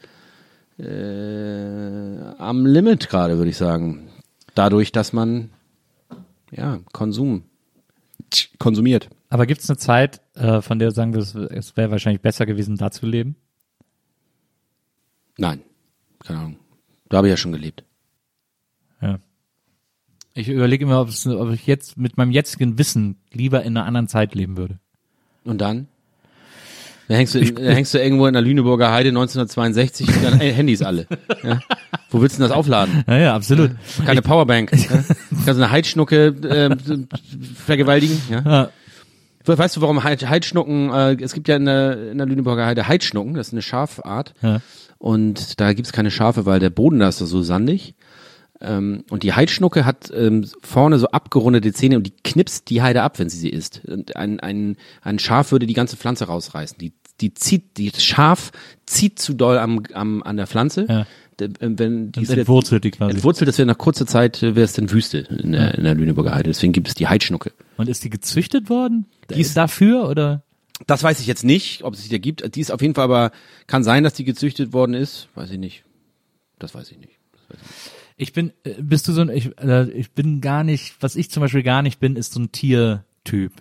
S4: äh, am Limit gerade, würde ich sagen. Dadurch, dass man ja Konsum konsumiert.
S3: Aber gibt es eine Zeit, äh, von der du sagen würdest, es wäre wahrscheinlich besser gewesen, da zu leben?
S4: Nein, keine Ahnung. Da habe ich ja schon gelebt.
S3: Ja. Ich überlege immer, ob ich jetzt mit meinem jetzigen Wissen lieber in einer anderen Zeit leben würde.
S4: Und dann? Da hängst du, in, da hängst du irgendwo in der Lüneburger Heide 1962 und dann Handys alle. Ja? Wo willst du denn das aufladen?
S3: Ja, ja, absolut.
S4: Keine Powerbank. Ja? Kannst du eine Heidschnucke äh, vergewaltigen? Ja?
S3: Ja.
S4: Weißt du, warum Heid, Heidschnucken, äh, es gibt ja in der, in der Lüneburger Heide Heidschnucken, das ist eine Schafart.
S3: Ja.
S4: Und da gibt's keine Schafe, weil der Boden da ist so sandig. Ähm, und die Heidschnucke hat ähm, vorne so abgerundete Zähne und die knipst die Heide ab, wenn sie sie isst. Und ein, ein, ein Schaf würde die ganze Pflanze rausreißen. Die, die zieht, die das Schaf zieht zu doll am, am, an der Pflanze.
S3: Ja.
S4: D- ähm, Wenn die
S3: Das entwurzelt die quasi.
S4: Entwurzelt, das wäre nach kurzer Zeit, äh, wäre es dann Wüste in der, in der Lüneburger Heide. Deswegen gibt es die Heidschnucke.
S3: Und ist die gezüchtet worden?
S4: Die ist-
S3: dafür oder?
S4: Das weiß ich jetzt nicht, ob es die da gibt. Die ist auf jeden Fall aber, kann sein, dass die gezüchtet worden ist. Weiß ich nicht. Das weiß ich nicht.
S3: Ich bin, äh, bist du so ein, ich, äh, ich bin gar nicht, was ich zum Beispiel gar nicht bin, ist so ein Tiertyp.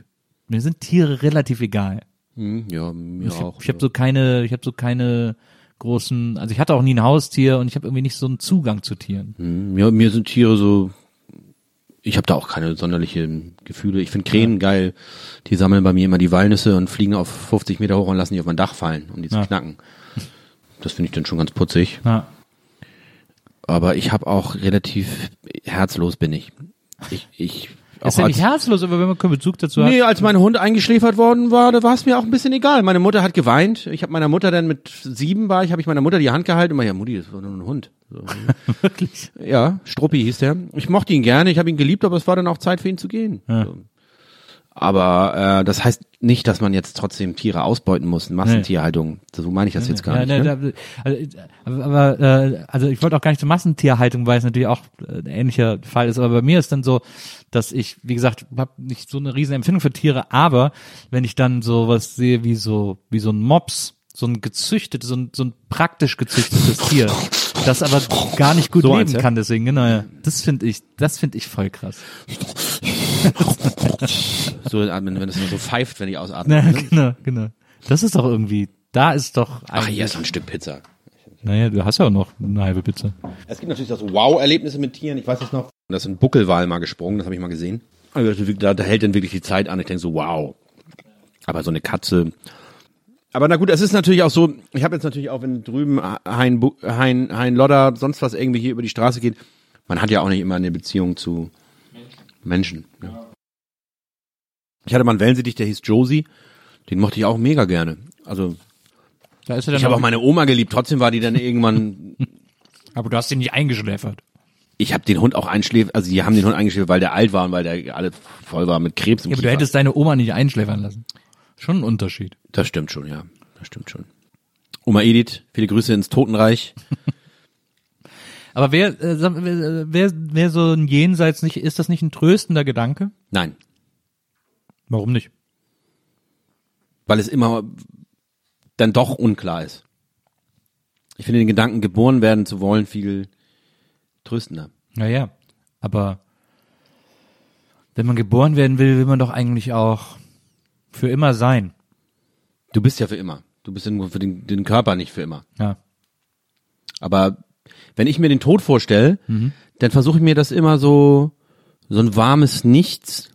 S3: Mir sind Tiere relativ egal.
S4: Hm, ja, mir
S3: Ich
S4: auch.
S3: habe ich hab so keine, ich habe so keine großen, also ich hatte auch nie ein Haustier und ich habe irgendwie nicht so einen Zugang zu Tieren.
S4: Hm, mir, mir sind Tiere so, ich habe da auch keine sonderlichen Gefühle. Ich finde Krähen geil. Die sammeln bei mir immer die Walnüsse und fliegen auf 50 Meter hoch und lassen die auf mein Dach fallen, um die zu
S3: Ja.
S4: knacken. Das finde ich dann schon ganz putzig.
S3: Ja.
S4: Aber ich habe auch relativ herzlos bin ich. Ich, ich
S3: ist ja nicht herzlos, aber wenn man keinen Bezug dazu hat.
S4: Nee, als mein Hund eingeschläfert worden war, da war es mir auch ein bisschen egal. Meine Mutter hat geweint. Ich habe meiner Mutter dann mit sieben war ich, habe ich meiner Mutter die Hand gehalten und meinte, ja Mutti, das war nur ein Hund. So.
S3: Wirklich.
S4: Ja, Struppi hieß der. Ich mochte ihn gerne, ich habe ihn geliebt, aber es war dann auch Zeit für ihn zu gehen. So. Aber äh, das heißt nicht, dass man jetzt trotzdem Tiere ausbeuten muss, Massentierhaltung. So meine ich das jetzt gar
S3: ja,
S4: nicht.
S3: ne, also, aber, aber äh, also ich wollte auch gar nicht zur Massentierhaltung, weil es natürlich auch äh, ein ähnlicher Fall ist. Aber bei mir ist dann so, dass ich, wie gesagt, habe nicht so eine riesen Empfindung für Tiere, aber wenn ich dann so was sehe wie so wie so ein Mops, so ein gezüchtetes, so ein, so ein praktisch gezüchtetes Tier, das aber gar nicht gut
S4: So
S3: leben kann, deswegen genau. Ja. Das finde ich, das finde ich voll krass.
S4: So atmen, wenn es nur so pfeift, wenn ich ausatme.
S3: Ja, genau, genau. Das ist doch irgendwie, da ist doch
S4: Ach, hier ist noch ein Stück Pizza.
S3: naja, du hast ja auch noch eine halbe Pizza.
S4: Es gibt natürlich auch so Wow-Erlebnisse mit Tieren. Ich weiß das noch. Da ist ein Buckelwal mal gesprungen, das habe ich mal gesehen. Also Da, da hält dann wirklich die Zeit an. Ich denke so, wow. Aber so eine Katze. Aber na gut, es ist natürlich auch so, ich habe jetzt natürlich auch, wenn drüben Hein, hein, hein Lodder, sonst was irgendwie hier über die Straße geht, man hat ja auch nicht immer eine Beziehung zu Menschen. Ja. Ich hatte mal einen Wellensittich, der hieß Josie. Den mochte ich auch mega gerne. Also
S3: Da ist er dann
S4: ich habe auch meine Oma geliebt. Trotzdem war die dann irgendwann
S3: aber du hast ihn nicht eingeschläfert.
S4: Ich habe den Hund auch einschläfert, also die haben den Hund eingeschläfert, weil der alt war und weil der alle voll war mit Krebs im
S3: Ja, aber du
S4: Kiefer.
S3: hättest deine Oma nicht einschläfern lassen. Schon ein Unterschied.
S4: Das stimmt schon, ja. Das stimmt schon. Oma Edith, viele Grüße ins Totenreich.
S3: Aber wer, äh, wer, wer so ein Jenseits nicht, ist das nicht ein tröstender Gedanke?
S4: Nein,
S3: Warum nicht?
S4: weil es immer dann doch unklar ist. Ich finde den Gedanken, geboren werden zu wollen, viel tröstender.
S3: Naja, aber wenn man geboren werden will, will man doch eigentlich auch für immer sein.
S4: Du bist ja für immer. Du bist nur für den, den Körper nicht für immer.
S3: Ja.
S4: Aber wenn ich mir den Tod vorstelle, dann versuche ich mir das immer so, so ein warmes Nichts.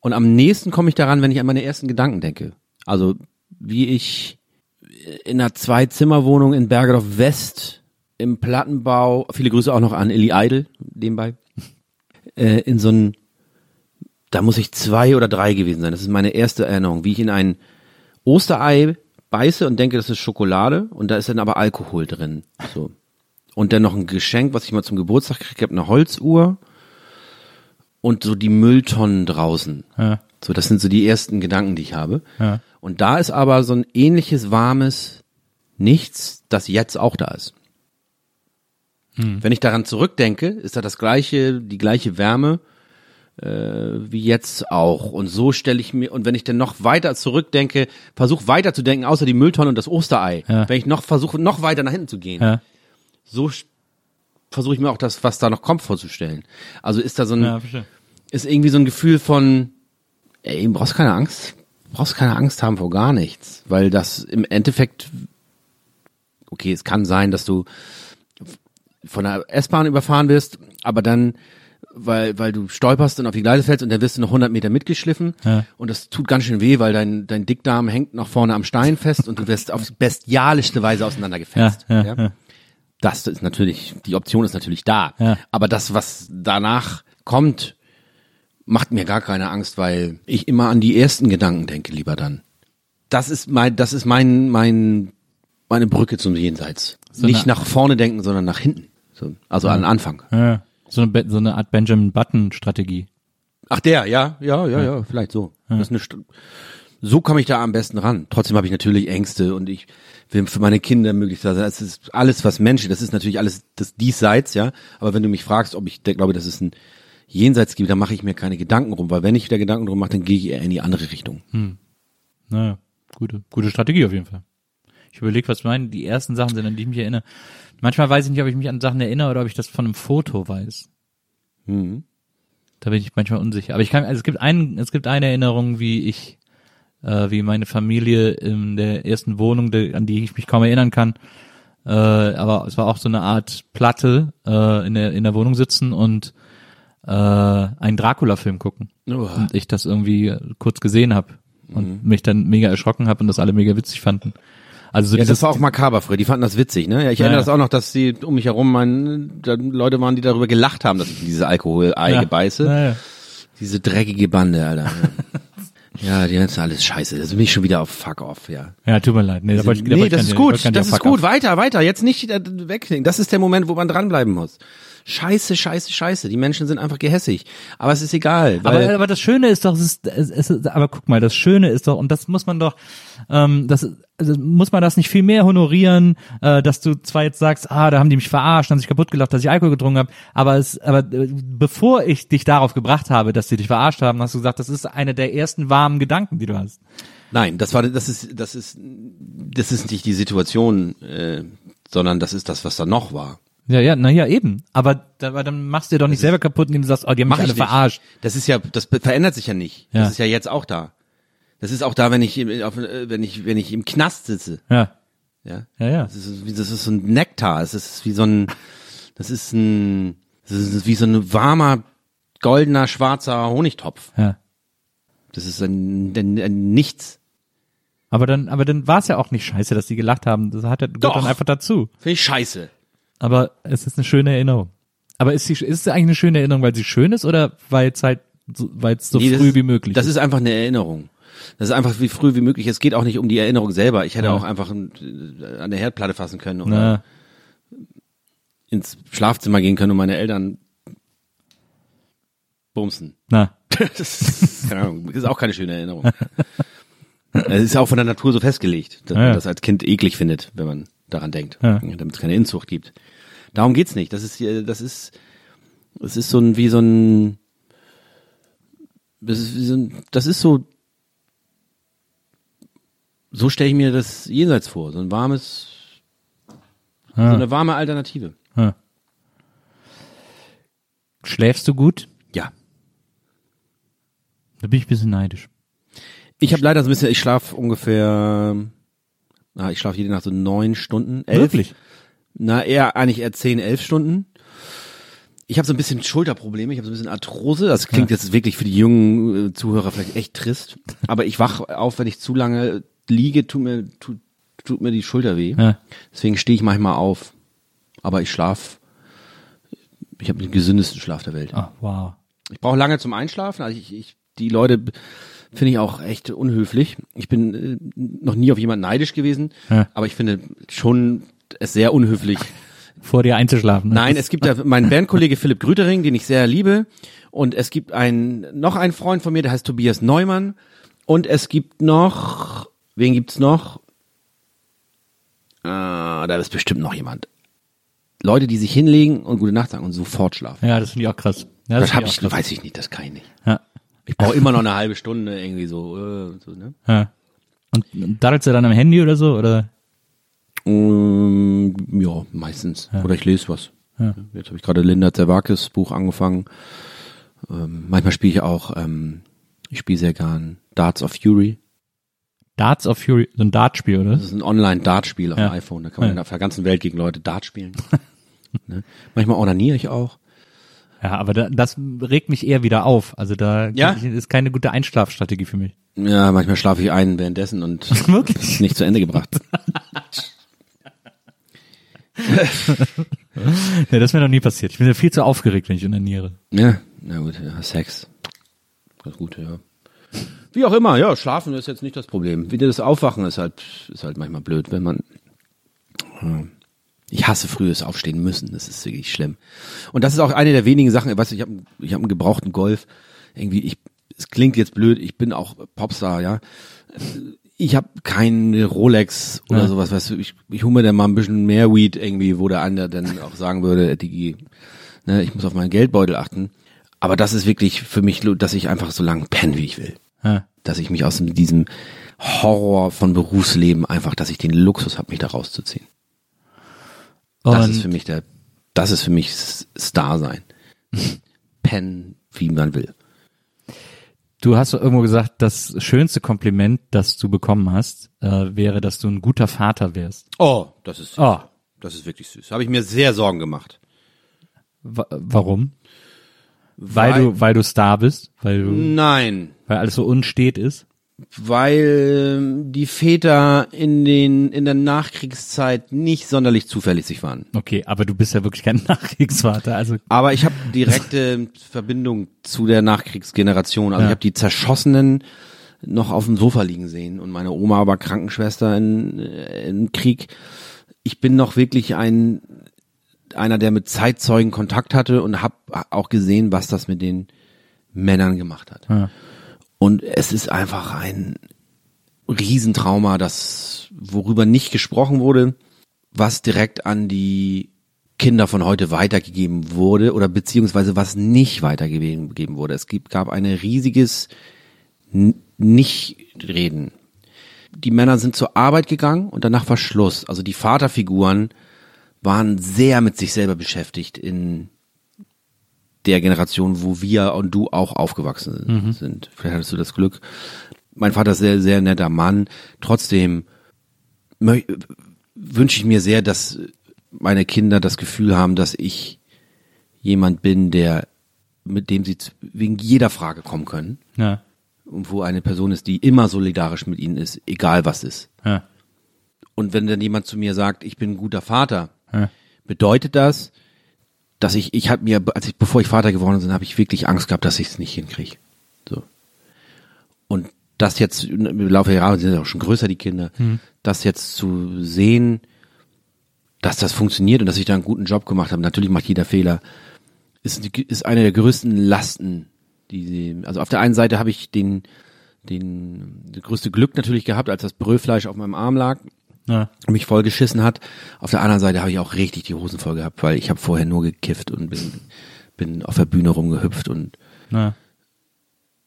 S4: Und am nächsten komme ich daran, wenn ich an meine ersten Gedanken denke. Also wie ich in einer Zwei-Zimmer-Wohnung in Bergedorf West im Plattenbau, viele Grüße auch noch an Illy Idol, nebenbei, äh, in so ein, da muss ich zwei oder drei gewesen sein. Das ist meine erste Erinnerung, wie ich in ein Osterei beiße und denke, das ist Schokolade und da ist dann aber Alkohol drin. So. Und dann noch ein Geschenk, was ich mal zum Geburtstag gekriegt habe, eine Holzuhr und so die Mülltonnen draußen.
S3: Ja.
S4: So, das sind so die ersten Gedanken, die ich habe.
S3: Ja.
S4: Und da ist aber so ein ähnliches warmes Nichts, das jetzt auch da ist. Wenn ich daran zurückdenke, ist da das gleiche, die gleiche Wärme äh, wie jetzt auch. Und so stelle ich mir, und wenn ich dann noch weiter zurückdenke, versuche weiter zu denken, außer die Mülltonne und das Osterei,
S3: Ja.
S4: wenn ich noch versuche, noch weiter nach hinten zu gehen,
S3: Ja.
S4: so versuche ich mir auch das, was da noch kommt, vorzustellen. Also ist da so ein,
S3: Ja,
S4: ist irgendwie so ein Gefühl von, ey, brauchst keine Angst, brauchst keine Angst haben vor gar nichts, weil das im Endeffekt, okay, es kann sein, dass du von der S-Bahn überfahren wirst, aber dann, weil, weil du stolperst und auf die Gleise fällst und dann wirst du noch 100 Meter mitgeschliffen
S3: Ja.
S4: und das tut ganz schön weh, weil dein, dein Dickdarm hängt noch vorne am Stein fest und du wirst auf bestialischste Weise auseinandergefetzt.
S3: Ja, ja.
S4: Das ist natürlich, die Option ist natürlich da.
S3: Ja.
S4: Aber das, was danach kommt, macht mir gar keine Angst, weil ich immer an die ersten Gedanken denke, lieber dann. Das ist mein, das ist mein, mein, meine Brücke zum Jenseits.
S3: So
S4: Nicht nach vorne denken, sondern nach hinten. So, also an den Anfang.
S3: Ja. So eine, so eine Art Benjamin Button Strategie.
S4: Ach der, ja, ja, ja, ja, vielleicht so. Das ist eine St so komme ich da am besten ran. Trotzdem habe ich natürlich Ängste und ich will für meine Kinder möglichst sein. Das ist alles, was Menschen, das ist natürlich alles das Diesseits, ja. Aber wenn du mich fragst, ob ich glaube, dass es ein Jenseits gibt, dann mache ich mir keine Gedanken rum, weil wenn ich wieder Gedanken drum mache, dann gehe ich eher in die andere Richtung.
S3: Naja, gute, gute Strategie auf jeden Fall. Ich überlege, was meine, die ersten Sachen sind, an die ich mich erinnere. Manchmal weiß ich nicht, ob ich mich an Sachen erinnere oder ob ich das von einem Foto weiß.
S4: Mhm.
S3: Da bin ich manchmal unsicher. Aber ich kann, also es gibt einen, es gibt eine Erinnerung, wie ich, äh, wie meine Familie in der ersten Wohnung, der, an die ich mich kaum erinnern kann, äh, aber es war auch so eine Art Platte äh, in der in der Wohnung sitzen und äh, einen Dracula-Film gucken.
S4: Uah.
S3: Und ich das irgendwie kurz gesehen habe und mich dann mega erschrocken habe und das alle mega witzig fanden. Also so
S4: Ja,
S3: dieses,
S4: das war auch makaber früher. Die fanden das witzig, ne? Ja, ich
S3: Ja,
S4: erinnere
S3: ja.
S4: das auch noch, dass sie um mich herum mein, Leute waren, die darüber gelacht haben, dass ich diese Alkohol-Ei
S3: Ja.
S4: gebeiße. Diese dreckige Bande, Alter. ja, die ganze alles scheiße. Das bin ich schon wieder auf Fuck off, ja.
S3: Ja, tut mir leid. Nee, da wollte ich, da
S4: Nee, das ist gut, das ist gut. Weiter, weiter. Jetzt nicht äh, wegklicken. Das ist der Moment, wo man dranbleiben muss. Scheiße, scheiße, scheiße. Die Menschen sind einfach gehässig. Aber es ist egal. Weil
S3: Aber, aber das Schöne ist doch, es ist, es ist, aber guck mal, das Schöne ist doch, und das muss man doch, ähm, das, also muss man das nicht viel mehr honorieren, äh, dass du zwar jetzt sagst, ah, da haben die mich verarscht, haben sich kaputt gelacht, dass ich Alkohol getrunken habe, aber es, aber äh, bevor ich dich darauf gebracht habe, dass sie dich verarscht haben, hast du gesagt, das ist eine der ersten warmen Gedanken, die du hast.
S4: Nein, das war, das ist, das ist, das ist nicht die Situation, äh, sondern das ist das, was da noch war.
S3: Ja, ja, na ja, eben. Aber, da, aber dann machst du dir doch nicht selber kaputt, indem du sagst, oh, die haben mich alle verarscht.
S4: Das ist ja, das verändert sich ja nicht.
S3: Ja.
S4: Das ist ja jetzt auch da. Das ist auch da, wenn ich, im- auf, äh, wenn ich, wenn ich im Knast sitze.
S3: Ja,
S4: Ja.
S3: ja, ja.
S4: Das ist, das ist so ein Nektar. Es ist wie so ein, das ist ein, das ist wie so ein warmer, goldener, schwarzer Honigtopf.
S3: ja.
S4: Das ist ein, ein, ein Nichts.
S3: Aber dann, aber dann war es ja auch nicht scheiße, dass die gelacht haben. Das hat ja gehört
S4: Doch.
S3: dann einfach dazu.
S4: Finde ich scheiße.
S3: Aber es ist eine schöne Erinnerung. Aber ist sie, ist sie eigentlich eine schöne Erinnerung, weil sie schön ist oder weil es halt, so, weil es so
S4: Nee,
S3: früh
S4: ist-
S3: wie möglich
S4: Das ist einfach eine Erinnerung. Das ist einfach wie früh wie möglich. Es geht auch nicht um die Erinnerung selber. Ich hätte
S3: Ja.
S4: auch einfach äh, an der Herdplatte fassen können oder
S3: Na,
S4: ins Schlafzimmer gehen können und meine Eltern bumsen.
S3: na,
S4: Das ist, keine Ahnung, ist auch keine schöne Erinnerung. Es ist auch von der Natur so festgelegt, dass
S3: ja.
S4: man das als Kind eklig findet, wenn man daran denkt,
S3: Ja.
S4: damit es keine Inzucht gibt. Darum geht's nicht. Das ist, hier- das ist, das ist so ein, wie so ein, das ist, so ein, das ist so, so stelle ich mir das jenseits vor, so ein warmes, so eine warme Alternative.
S3: schläfst du gut?
S4: Ja.
S3: Da bin ich ein bisschen neidisch.
S4: Ich habe leider so ein bisschen, ich schlafe ungefähr, na, ich schlafe jede Nacht so neun Stunden, elf.
S3: Wirklich?
S4: Na, eher eigentlich eher zehn, elf Stunden. Ich habe so ein bisschen Schulterprobleme, ich habe so ein bisschen Arthrose. Das klingt jetzt wirklich für die jungen äh, Zuhörer vielleicht echt trist. Aber ich wach auf, wenn ich zu lange liege, tut mir, tut, tut mir die Schulter weh.
S3: Ja.
S4: Deswegen stehe ich manchmal auf. Aber ich schlaf. Ich habe den gesündesten Schlaf der Welt.
S3: Ah, wow.
S4: Ich brauche lange zum Einschlafen. Also ich, ich die Leute finde ich auch echt unhöflich. Ich bin äh, noch nie auf jemanden neidisch gewesen,
S3: Ja.
S4: aber ich finde schon es sehr unhöflich.
S3: Vor dir einzuschlafen. ne?
S4: Nein, es gibt ja meinen Bandkollege Philipp Grütering, den ich sehr liebe, und es gibt einen noch einen Freund von mir, der heißt Tobias Neumann, und es gibt noch wen gibt's noch? Ah, da ist bestimmt noch jemand. Leute, die sich hinlegen und gute Nacht sagen und sofort schlafen.
S3: Ja, das finde ich auch krass. Ja,
S4: Das habe
S3: finde
S4: ich,
S3: krass.
S4: weiß ich nicht, das kann ich nicht.
S3: Ja.
S4: Ich brauche immer noch eine halbe Stunde irgendwie so. Äh, so ne?
S3: ja. Und daddelst du dann am Handy oder so? Oder?
S4: Ähm, ja, meistens. Oder ich lese was.
S3: Ja.
S4: Jetzt habe ich gerade Linda Zerwakis Buch angefangen. Ähm, manchmal spiele ich auch, ähm, ich spiele sehr gern Darts of Fury.
S3: Darts of Fury, so ein Dartspiel, oder?
S4: Das ist ein Online-Dart-Spiel auf
S3: Ja.
S4: dem iPhone. Da kann man
S3: Ja.
S4: auf der ganzen Welt gegen Leute Dart spielen. ne? Manchmal onaniere ich auch.
S3: Ja, aber da, das regt mich eher wieder auf. Also da
S4: Ja?
S3: ist keine gute Einschlafstrategie für mich.
S4: Ja, manchmal schlafe ich ein währenddessen und
S3: Wirklich?
S4: nicht zu Ende gebracht.
S3: Ja, das ist mir noch nie passiert. Ich bin ja viel zu aufgeregt, wenn ich unaniere.
S4: Ja, na gut, ja, Sex. Das gut, ja. Wie auch immer, ja, schlafen ist jetzt nicht das Problem. Wieder das Aufwachen ist halt, ist halt manchmal blöd, wenn man. Ja. Ich hasse frühes Aufstehen müssen, das ist wirklich schlimm. Und das ist auch eine der wenigen Sachen, weißt du, ich habe ich hab einen gebrauchten Golf. Irgendwie, ich, es klingt jetzt blöd, ich bin auch Popstar, ja. Ich habe keine Rolex oder
S3: Ja.
S4: sowas, weißt du, ich, ich hole mir dann mal ein bisschen mehr Weed irgendwie, wo der andere dann auch sagen würde, die, ne, ich muss auf meinen Geldbeutel achten. Aber das ist wirklich für mich, dass ich einfach so lange penne, wie ich will.
S3: Ja.
S4: Dass ich mich aus diesem Horror von Berufsleben einfach, dass ich den Luxus habe, mich da rauszuziehen. Das ist für
S3: Und
S4: mich der, das ist für mich Star sein. Pennen, wie man will.
S3: Du hast doch irgendwo gesagt, das schönste Kompliment, das du bekommen hast, äh, wäre, dass du ein guter Vater wärst.
S4: Oh, das ist süß.
S3: Oh.
S4: Das ist wirklich süß. Habe ich mir sehr Sorgen gemacht.
S3: Wa warum? Weil, du, weil du Star bist, weil du,
S4: Nein,
S3: weil alles so unstet ist.
S4: Weil ähm, die Väter in den in der Nachkriegszeit nicht sonderlich zuverlässig waren.
S3: Okay, aber du bist ja wirklich kein Nachkriegsvater, also
S4: Aber ich habe direkte Verbindung zu der Nachkriegsgeneration. Also
S3: Ja.
S4: ich habe die Zerschossenen noch auf dem Sofa liegen sehen und meine Oma war Krankenschwester in, äh, im Krieg. Ich bin noch wirklich ein einer, der mit Zeitzeugen Kontakt hatte und habe auch gesehen, was das mit den Männern gemacht hat.
S3: Ja.
S4: Und es ist einfach ein Riesentrauma, das worüber nicht gesprochen wurde, was direkt an die Kinder von heute weitergegeben wurde oder beziehungsweise was nicht weitergegeben wurde. Es gab ein riesiges Nicht-Reden. Die Männer sind zur Arbeit gegangen und danach war Schluss. Also die Vaterfiguren waren sehr mit sich selber beschäftigt in der Generation, wo wir und du auch aufgewachsen sind. Vielleicht hattest du das Glück. Mein Vater ist sehr, sehr netter Mann. Trotzdem wünsche ich mir sehr, dass meine Kinder das Gefühl haben, dass ich jemand bin, der mit dem sie wegen jeder Frage kommen können
S3: ja,
S4: und wo eine Person ist, die immer solidarisch mit ihnen ist, egal was ist.
S3: ja,
S4: Und wenn dann jemand zu mir sagt, ich bin ein guter Vater,
S3: ja.
S4: bedeutet das, dass ich, ich habe mir, als ich, bevor ich Vater geworden bin, habe ich wirklich Angst gehabt, dass ich es nicht hinkriege. So. Und das jetzt im Laufe der Jahre sind ja auch schon größer, die Kinder, das jetzt zu sehen, dass das funktioniert und dass ich da einen guten Job gemacht habe, natürlich macht jeder Fehler, ist, ist eine der größten Lasten, die sie, also auf der einen Seite habe ich den, den, das größte Glück natürlich gehabt, als das Brüllfleisch auf meinem Arm lag,
S3: ja.
S4: mich voll geschissen hat. Auf der anderen Seite habe ich auch richtig die Hosen voll gehabt, weil ich habe vorher nur gekifft und bin, bin auf der Bühne rumgehüpft und
S3: ja.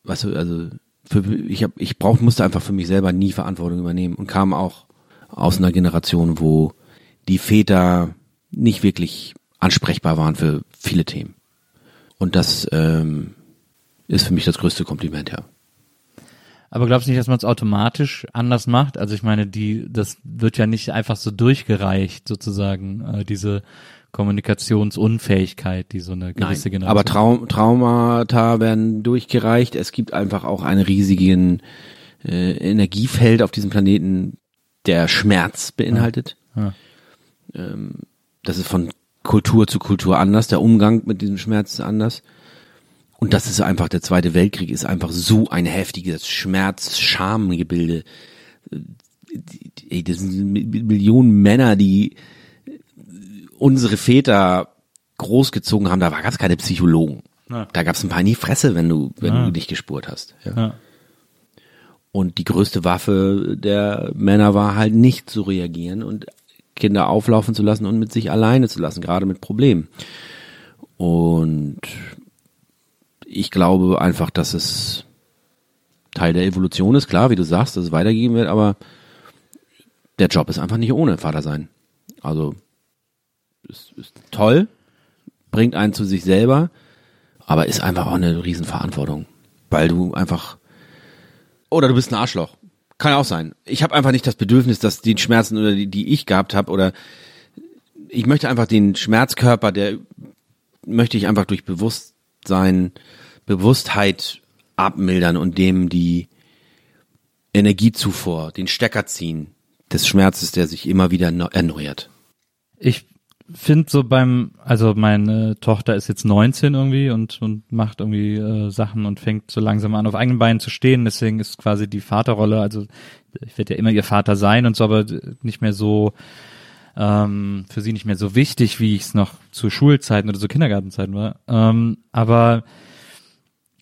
S4: weißt du, also für, ich hab, ich brauch, musste einfach für mich selber nie Verantwortung übernehmen und kam auch aus einer Generation, wo die Väter nicht wirklich ansprechbar waren für viele Themen. Und das ähm, ist für mich das größte Kompliment, ja.
S3: Aber glaubst du nicht, dass man es automatisch anders macht? Also ich meine, die, das wird ja nicht einfach so durchgereicht, sozusagen, äh, diese Kommunikationsunfähigkeit, die so eine gewisse Generation.
S4: aber Traum, Traumata werden durchgereicht. Es gibt einfach auch einen riesigen äh, Energiefeld auf diesem Planeten, der Schmerz beinhaltet.
S3: Ja.
S4: Ähm, das ist von Kultur zu Kultur anders. Der Umgang mit diesem Schmerz ist anders. Und das ist einfach, der Zweite Weltkrieg ist einfach so ein heftiges Schmerz-Schamgebilde. Äh, das sind Mi- Millionen Männer, die unsere Väter großgezogen haben, da gab es keine Psychologen.
S3: Ja.
S4: Da gab es ein paar in die Fresse, wenn du, wenn
S3: Ja.
S4: du dich gespurt hast. Ja.
S3: Ja.
S4: Und die größte Waffe der Männer war halt nicht zu reagieren und Kinder auflaufen zu lassen und mit sich alleine zu lassen, gerade mit Problemen. Und ich glaube einfach, dass es Teil der Evolution ist, klar, wie du sagst, dass es weitergegeben wird, aber der Job ist einfach nicht ohne Vater sein. Also ist, ist toll, bringt einen zu sich selber, aber ist einfach auch eine Riesenverantwortung, weil du einfach oder du bist ein Arschloch. Kann auch sein. Ich habe einfach nicht das Bedürfnis, dass die Schmerzen oder die, die ich gehabt habe oder ich möchte einfach den Schmerzkörper, der möchte ich einfach durch Bewusstsein, Bewusstheit abmildern und dem die Energiezufuhr, den Stecker ziehen des Schmerzes, der sich immer wieder neu- erneuert.
S3: Ich finde so beim, also meine Tochter ist jetzt 19 irgendwie und, und macht irgendwie äh, Sachen und fängt so langsam an, auf eigenen Beinen zu stehen. Deswegen ist quasi die Vaterrolle, also ich werde ja immer ihr Vater sein und so, aber nicht mehr so, ähm, für sie nicht mehr so wichtig, wie ich es noch zu Schulzeiten oder so Kindergartenzeiten war. Ähm, aber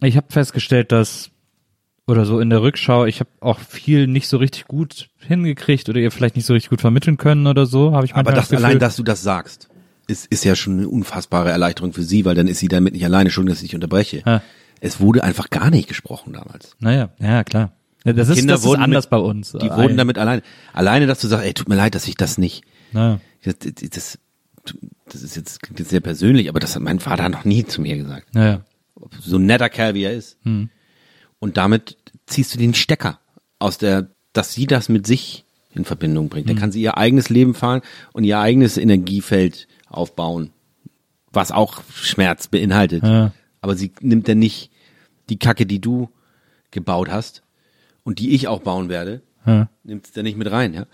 S3: ich habe festgestellt, dass oder so in der Rückschau, ich habe auch viel nicht so richtig gut hingekriegt oder ihr vielleicht nicht so richtig gut vermitteln können oder so, habe ich
S4: Aber
S3: manchmal
S4: das,
S3: Gefühl.
S4: allein, dass du das sagst, ist, ist ja schon eine unfassbare Erleichterung für sie, weil dann ist sie damit nicht alleine schon, dass ich unterbreche.
S3: Ja.
S4: Es wurde einfach gar nicht gesprochen damals.
S3: Naja, ja, klar. Ja, Das ist,
S4: Kinder
S3: das ist
S4: wurden
S3: anders
S4: mit-
S3: bei uns.
S4: Die
S3: Äh,
S4: wurden damit alleine. Alleine, dass du sagst, ey, tut mir leid, dass ich das nicht.
S3: Naja.
S4: Das, das, das ist jetzt, klingt jetzt sehr persönlich, aber das hat mein Vater noch nie zu mir gesagt.
S3: Naja.
S4: So ein netter Kerl, wie er ist.
S3: Hm.
S4: Und damit ziehst du den Stecker aus der, dass sie das mit sich in Verbindung bringt.
S3: Hm.
S4: Dann kann sie ihr eigenes Leben fahren und ihr eigenes Energiefeld aufbauen, was auch Schmerz beinhaltet.
S3: Ja.
S4: Aber sie nimmt dann nicht die Kacke, die du gebaut hast und die ich auch bauen werde,
S3: Ja.
S4: nimmt es da nicht mit rein, ja.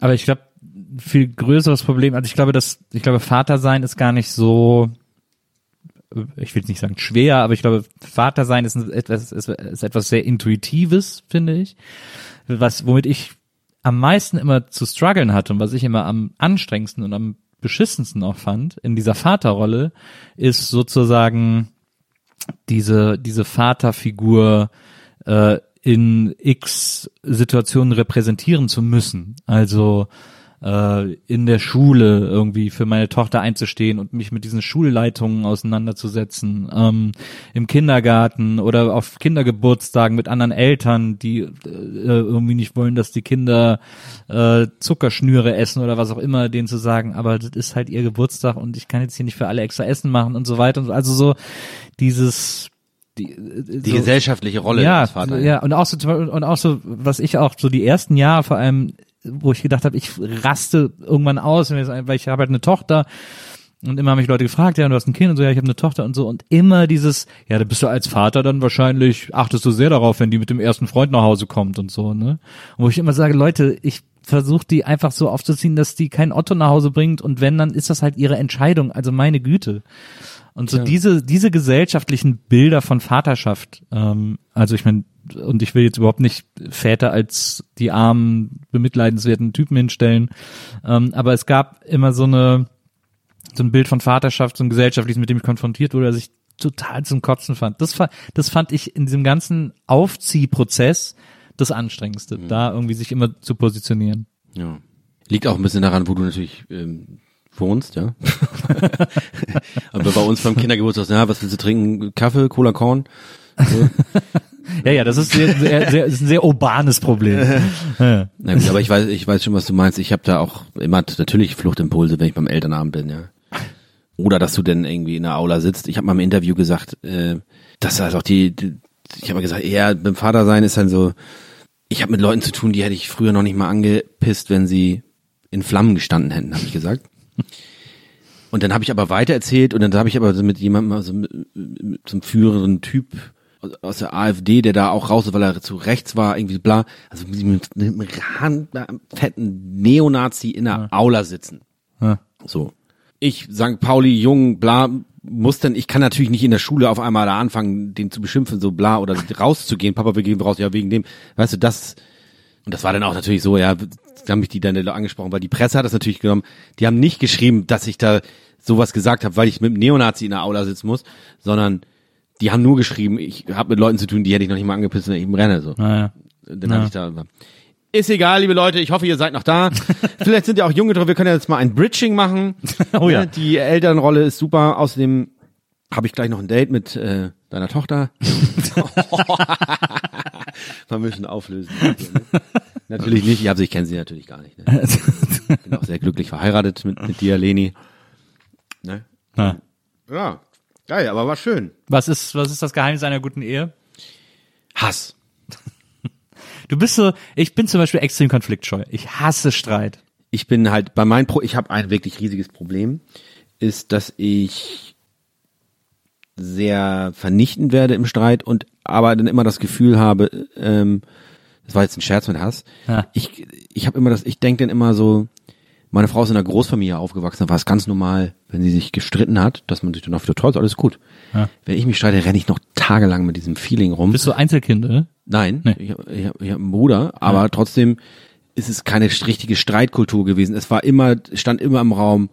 S3: Aber ich glaube, viel größeres Problem, also ich glaube, dass, ich glaube, Vater sein ist gar nicht so, ich will nicht sagen schwer, aber ich glaube, Vater sein ist etwas, ist, ist etwas sehr Intuitives, finde ich. Was, womit ich am meisten immer zu strugglen hatte und was ich immer am anstrengendsten und am beschissensten auch fand in dieser Vaterrolle, ist sozusagen diese, diese Vaterfigur äh, in X Situationen repräsentieren zu müssen. Also äh, in der Schule irgendwie für meine Tochter einzustehen und mich mit diesen Schulleitungen auseinanderzusetzen, ähm, im Kindergarten oder auf Kindergeburtstagen mit anderen Eltern, die äh, irgendwie nicht wollen, dass die Kinder äh, Zuckerschnüre essen oder was auch immer, denen zu sagen, aber das ist halt ihr Geburtstag und ich kann jetzt hier nicht für alle extra Essen machen und so weiter und so. Also so dieses die,
S4: Die gesellschaftliche Rolle
S3: ja,
S4: des Vaters.
S3: Ja, und auch so und auch so, was ich auch so die ersten Jahre vor allem, wo ich gedacht habe, ich raste irgendwann aus, weil ich habe halt eine Tochter und immer haben mich Leute gefragt, ja, du hast ein Kind und so, ja, ich habe eine Tochter und so und immer dieses, ja, da bist du als Vater dann wahrscheinlich, achtest du sehr darauf, wenn die mit dem ersten Freund nach Hause kommt und so, ne? Und wo ich immer sage, Leute, ich versuche die einfach so aufzuziehen, dass die kein Otto nach Hause bringt und wenn, dann ist das halt ihre Entscheidung, also meine Güte. Und so diese, diese gesellschaftlichen Bilder von Vaterschaft, ähm, also ich meine, und ich will jetzt überhaupt nicht Väter als die armen, bemitleidenswerten Typen hinstellen, ähm, aber es gab immer so eine, so ein Bild von Vaterschaft, so ein gesellschaftliches, mit dem ich konfrontiert wurde, das ich total zum Kotzen fand. Das, das fand ich in diesem ganzen Aufziehprozess das Anstrengendste, da irgendwie sich immer zu positionieren.
S4: Ja. Liegt auch ein bisschen daran, wo du natürlich ähm, wohnst, ja. Aber bei uns beim Kindergeburtstag, ja, was willst du trinken? Kaffee, Cola Korn? So.
S3: Ja, ja, das ist, sehr, sehr, sehr, ist ein sehr urbanes Problem. ja.
S4: Na gut, aber ich weiß, ich weiß schon, was du meinst. Ich habe da auch immer natürlich Fluchtimpulse, wenn ich beim Elternabend bin, ja. Oder dass du denn irgendwie in der Aula sitzt. Ich habe mal im Interview gesagt, äh, dass halt auch die, die ich habe mal gesagt, eher beim Vater sein ist dann so, ich habe mit Leuten zu tun, die hätte ich früher noch nicht mal angepisst, wenn sie in Flammen gestanden hätten, habe ich gesagt. Und dann habe ich aber weiter erzählt und dann habe ich aber so mit jemandem, also mit, mit so einem führenden Typ aus der AfD, der da auch raus ist, weil er zu rechts war, irgendwie bla, also mit einem ran- fetten Neonazi in der Aula sitzen.
S3: Ja.
S4: So. Ich, St. Pauli, Jung, bla, muss dann, ich kann natürlich nicht in der Schule auf einmal da anfangen, den zu beschimpfen, so bla, oder rauszugehen, Papa, wir gehen raus, ja, wegen dem, weißt du, das, und das war dann auch natürlich so, ja, da haben mich die dann angesprochen, weil die Presse hat das natürlich genommen, die haben nicht geschrieben, dass ich da sowas gesagt habe, weil ich mit einem Neonazi in der Aula sitzen muss, sondern die haben nur geschrieben, ich habe mit Leuten zu tun, die hätte ich noch nicht mal angepisst, wenn ich im Renne, so.
S3: Naja.
S4: Dann hab ich da. Ist egal, liebe Leute, ich hoffe, ihr seid noch da. Vielleicht sind ja auch Junge drauf, wir können ja jetzt mal ein Bridging machen.
S3: Oh ja.
S4: Ne, Die Elternrolle ist super. Außerdem habe ich gleich noch ein Date mit äh, deiner Tochter. Mal müssen auflösen. natürlich nicht, ich, also ich kenne sie natürlich gar nicht. Ne? Bin auch sehr glücklich verheiratet mit, mit dir, Leni. Ne?
S3: Ja.
S4: Ja, geil, aber war schön.
S3: Was ist, was ist das Geheimnis einer guten Ehe?
S4: Hass.
S3: Du bist so, ich bin zum Beispiel extrem konfliktscheu. Ich hasse Streit.
S4: ich bin halt bei meinem Pro ich habe ein wirklich riesiges Problem ist, dass ich sehr vernichtend werde im Streit und aber dann immer das Gefühl habe, ähm, das war jetzt ein Scherz mit Hass.
S3: Ja.
S4: Ich ich habe immer das ich denke dann immer so meine Frau ist in einer Großfamilie aufgewachsen, da war es ganz normal, wenn sie sich gestritten hat, dass man sich dann auf der toll, ist alles gut.
S3: Ja.
S4: Wenn ich mich streite, renne ich noch tagelang mit diesem Feeling rum.
S3: Bist du Einzelkind, oder?
S4: Nein,
S3: Nee.
S4: ich, hab- ich, hab- ich habe einen Bruder, aber trotzdem ist es keine richtige Streitkultur gewesen. Es war immer, stand immer im Raum,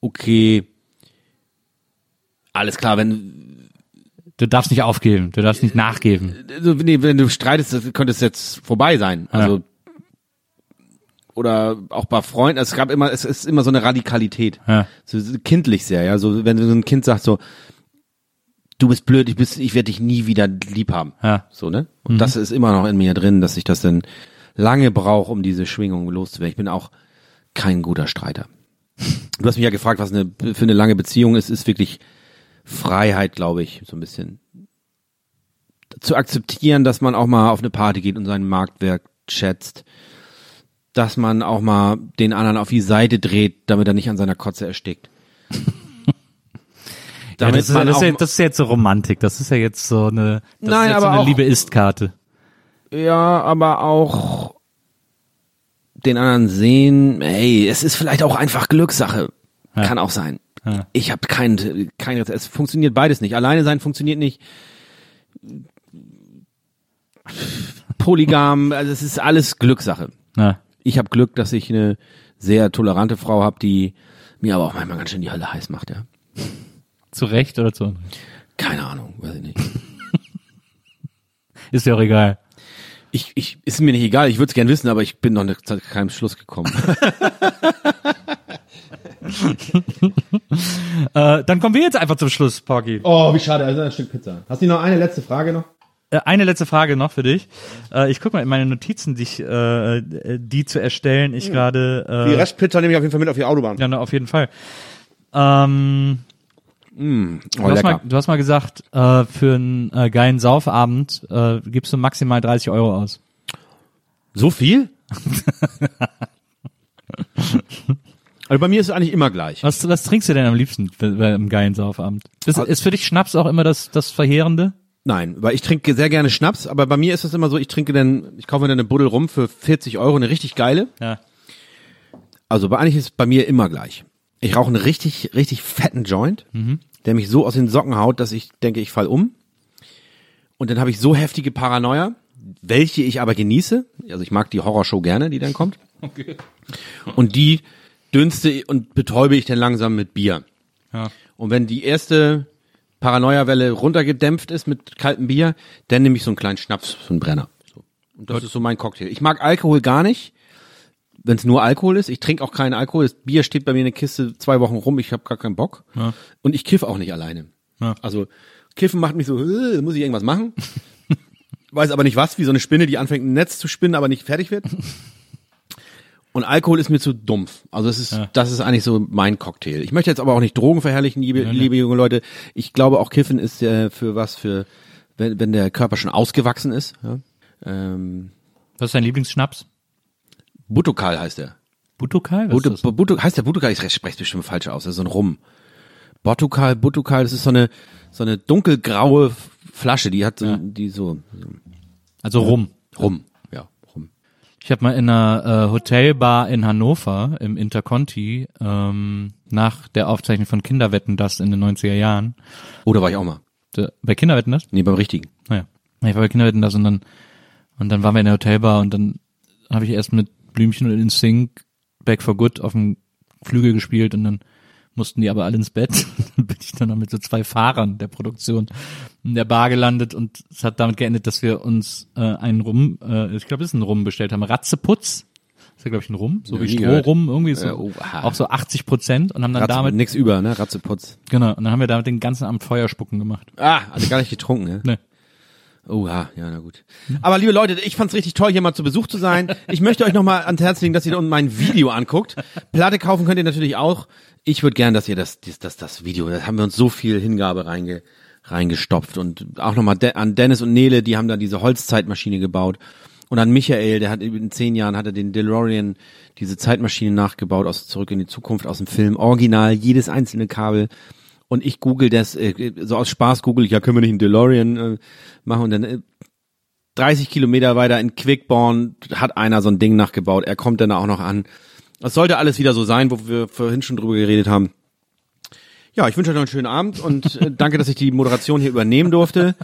S4: okay, alles klar, wenn,
S3: Du darfst nicht aufgeben, du darfst nicht nachgeben.
S4: also, nee, wenn du streitest, könnte es jetzt vorbei sein. Also, oder auch bei Freunden, es gab immer, es ist immer so eine Radikalität.
S3: Ja.
S4: So kindlich sehr, ja. So, wenn so ein Kind sagt so, du bist blöd, ich bist, ich werde dich nie wieder lieb haben.
S3: Ja.
S4: So, ne? Und das ist immer noch in mir drin, dass ich das dann lange brauche, um diese Schwingung loszuwerden. Ich bin auch kein guter Streiter. Du hast mich ja gefragt, was eine für eine lange Beziehung ist, ist wirklich Freiheit, glaube ich, so ein bisschen zu akzeptieren, dass man auch mal auf eine Party geht und seinen Marktwert schätzt, dass man auch mal den anderen auf die Seite dreht, damit er nicht an seiner Kotze erstickt.
S3: Ja, das, ist, das, ist ja, das ist ja jetzt so Romantik, das ist ja jetzt so eine, das
S4: Nein,
S3: ist jetzt so eine
S4: auch-
S3: Liebe-Ist-Karte.
S4: Ja, aber auch den anderen sehen, hey, es ist vielleicht auch einfach Glückssache. Kann auch sein.
S3: Ja.
S4: Ich habe kein, kein Rezept. Es funktioniert beides nicht. Alleine sein funktioniert nicht. Polygam, also es ist alles Glückssache.
S3: Na,
S4: Ich habe Glück, dass ich eine sehr tolerante Frau habe, die mir aber auch manchmal ganz schön die Hölle heiß macht, ja.
S3: zu Recht oder zu Unrecht?
S4: Keine Ahnung, weiß ich nicht.
S3: Ist ja auch egal.
S4: Ich, ich, ist mir nicht egal, ich würde es gern wissen, aber ich bin noch nicht zu keinem Schluss gekommen.
S3: Äh, dann kommen wir jetzt einfach zum Schluss, Porky.
S4: Oh, wie schade, also ein Stück Pizza. Hast du noch eine letzte Frage noch?
S3: Äh, eine letzte Frage noch für dich. Äh, ich guck mal in meine Notizen, die, ich, äh, äh, die zu erstellen. Ich gerade. Äh,
S4: Die Restpizza nehme ich auf jeden Fall mit auf die Autobahn.
S3: Ja, na, auf jeden Fall. Ähm,
S4: Oh,
S3: du, hast mal, du hast mal gesagt, äh, für einen äh, geilen Saufabend äh, gibst du maximal 30 Euro aus.
S4: So viel? also bei mir ist es eigentlich immer gleich.
S3: Was, was trinkst du denn am liebsten bei, bei einem geilen Saufabend? Ist, ist für dich Schnaps auch immer das, das Verheerende?
S4: Nein, weil ich trinke sehr gerne Schnaps, aber bei mir ist es immer so, ich trinke dann, ich kaufe mir dann eine Buddel rum für 40 Euro, eine richtig geile.
S3: Ja.
S4: Also bei eigentlich ist es bei mir immer gleich. Ich rauche einen richtig, richtig fetten Joint, der mich so aus den Socken haut, dass ich denke, ich fall um. Und dann habe ich so heftige Paranoia, welche ich aber genieße. Also ich mag die Horrorshow gerne, die dann kommt. Und die dünste und betäube ich dann langsam mit Bier.
S3: Ja.
S4: Und wenn die erste Paranoia-Welle runtergedämpft ist mit kaltem Bier, dann nehme ich so einen kleinen Schnaps, so einen Brenner. So. Und das ist so mein Cocktail. Ich mag Alkohol gar nicht, wenn es nur Alkohol ist. Ich trinke auch keinen Alkohol. Das Bier steht bei mir in der Kiste zwei Wochen rum. Ich habe gar keinen Bock.
S3: Ja.
S4: Und ich kiff auch nicht alleine.
S3: Ja.
S4: Also Kiffen macht mich so, äh, muss ich irgendwas machen? Weiß aber nicht was, wie so eine Spinne, die anfängt ein Netz zu spinnen, aber nicht fertig wird. Und Alkohol ist mir zu dumpf. Also das ist, das ist eigentlich so mein Cocktail. Ich möchte jetzt aber auch nicht Drogen verherrlichen, liebe, liebe junge Leute. Ich glaube auch Kiffen ist äh, für was, für wenn, wenn der Körper schon ausgewachsen ist. Ja? Ähm,
S3: Was ist dein Lieblingsschnaps?
S4: Butokal heißt der.
S3: Butokal? Was ist das?
S4: Butu, heißt der Butokal? Ich spreche bestimmt falsch aus. Das ist so ein Rum. Botukal, Butukal, das ist so eine so eine dunkelgraue Flasche, die hat so, die so
S3: Also Rum.
S4: Ja, Rum.
S3: Ich habe mal in einer äh, Hotelbar in Hannover im Interconti ähm, nach der Aufzeichnung von Kinderwetten das in den 90er Jahren.
S4: Oder war ich auch mal?
S3: Äh, bei Kinderwetten das?
S4: Nee, beim richtigen.
S3: Naja. Ich war bei Kinderwetten das und dann und dann waren wir in der Hotelbar und dann habe ich erst mit Blümchen und InSync Back for Good auf dem Flügel gespielt und dann mussten die aber alle ins Bett. dann bin ich dann noch mit so zwei Fahrern der Produktion in der Bar gelandet und es hat damit geendet, dass wir uns äh, einen Rum, äh, ich glaube, es ist ein Rum bestellt haben, Ratzeputz. ist ja, glaube ich, ein Rum, so
S4: Ja,
S3: wie. Strohrum, irgendwie so,
S4: Äh, oh,
S3: auch so 80 Prozent und haben dann
S4: Ratze,
S3: damit,
S4: nix über, ne? Ratzeputz.
S3: genau, und dann haben wir damit den ganzen Abend Feuerspucken gemacht.
S4: Ah, also gar nicht getrunken, ne?
S3: Ne.
S4: Oh ja, na gut. Aber liebe Leute, ich fand's richtig toll, hier mal zu Besuch zu sein. Ich möchte euch nochmal ans Herz legen, dass ihr mein Video anguckt. Platte kaufen könnt ihr natürlich auch. Ich würde gern, dass ihr das, das, das, das Video, da haben wir uns so viel Hingabe reinge, reingestopft und auch nochmal De an Dennis und Nele, die haben da diese Holzzeitmaschine gebaut. Und an Michael, der hat in zehn Jahren hat er den DeLorean, diese Zeitmaschine nachgebaut aus Zurück in die Zukunft aus dem Film. Original, jedes einzelne Kabel. Und ich google das, äh, so aus Spaß google ich, ja, können wir nicht einen DeLorean äh, machen und dann äh, 30 Kilometer weiter in Quickborn hat einer so ein Ding nachgebaut. Er kommt dann auch noch an. Das sollte alles wieder so sein, wo wir vorhin schon drüber geredet haben. Ja, ich wünsche euch noch einen schönen Abend und äh, danke, dass ich die Moderation hier übernehmen durfte.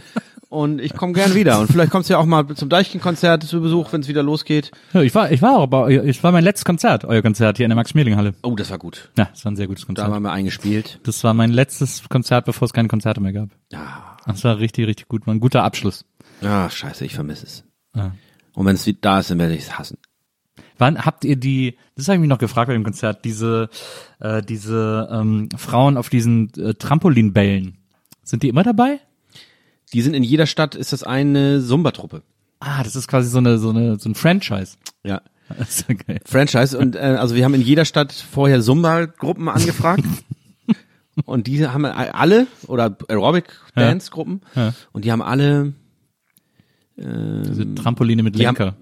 S4: Und ich komme gern wieder. Und vielleicht kommst du ja auch mal zum Deichkind-Konzert zu Besuch, wenn es wieder losgeht.
S3: Ja, ich war, ich war auch bei, es war mein letztes Konzert, euer Konzert hier in der Max-Schmeling-Halle.
S4: Oh, das war gut.
S3: Ja, es war ein sehr gutes
S4: Da
S3: Konzert.
S4: haben wir eingespielt.
S3: Das war mein letztes Konzert, bevor es keine Konzerte mehr gab.
S4: Ja,
S3: Das war richtig, richtig gut. War ein guter Abschluss.
S4: ah, scheiße, ich vermisse es.
S3: Ja.
S4: Und wenn es wieder da ist, dann werde ich es hassen.
S3: Wann habt ihr die, das habe ich mich noch gefragt bei dem Konzert, diese, äh, diese ähm, Frauen auf diesen äh, Trampolinbällen, sind die immer dabei?
S4: Die sind in jeder Stadt, ist das eine Zumba-Truppe.
S3: Ah, das ist quasi so eine, so eine, so ein Franchise.
S4: Ja.
S3: Das ist ja geil.
S4: Franchise und äh, also wir haben in jeder Stadt vorher Zumba-Gruppen angefragt und die haben alle oder Aerobic-Dance-Gruppen
S3: Ja.
S4: und die haben alle
S3: Diese Trampoline mit
S4: die haben-
S3: Lenker.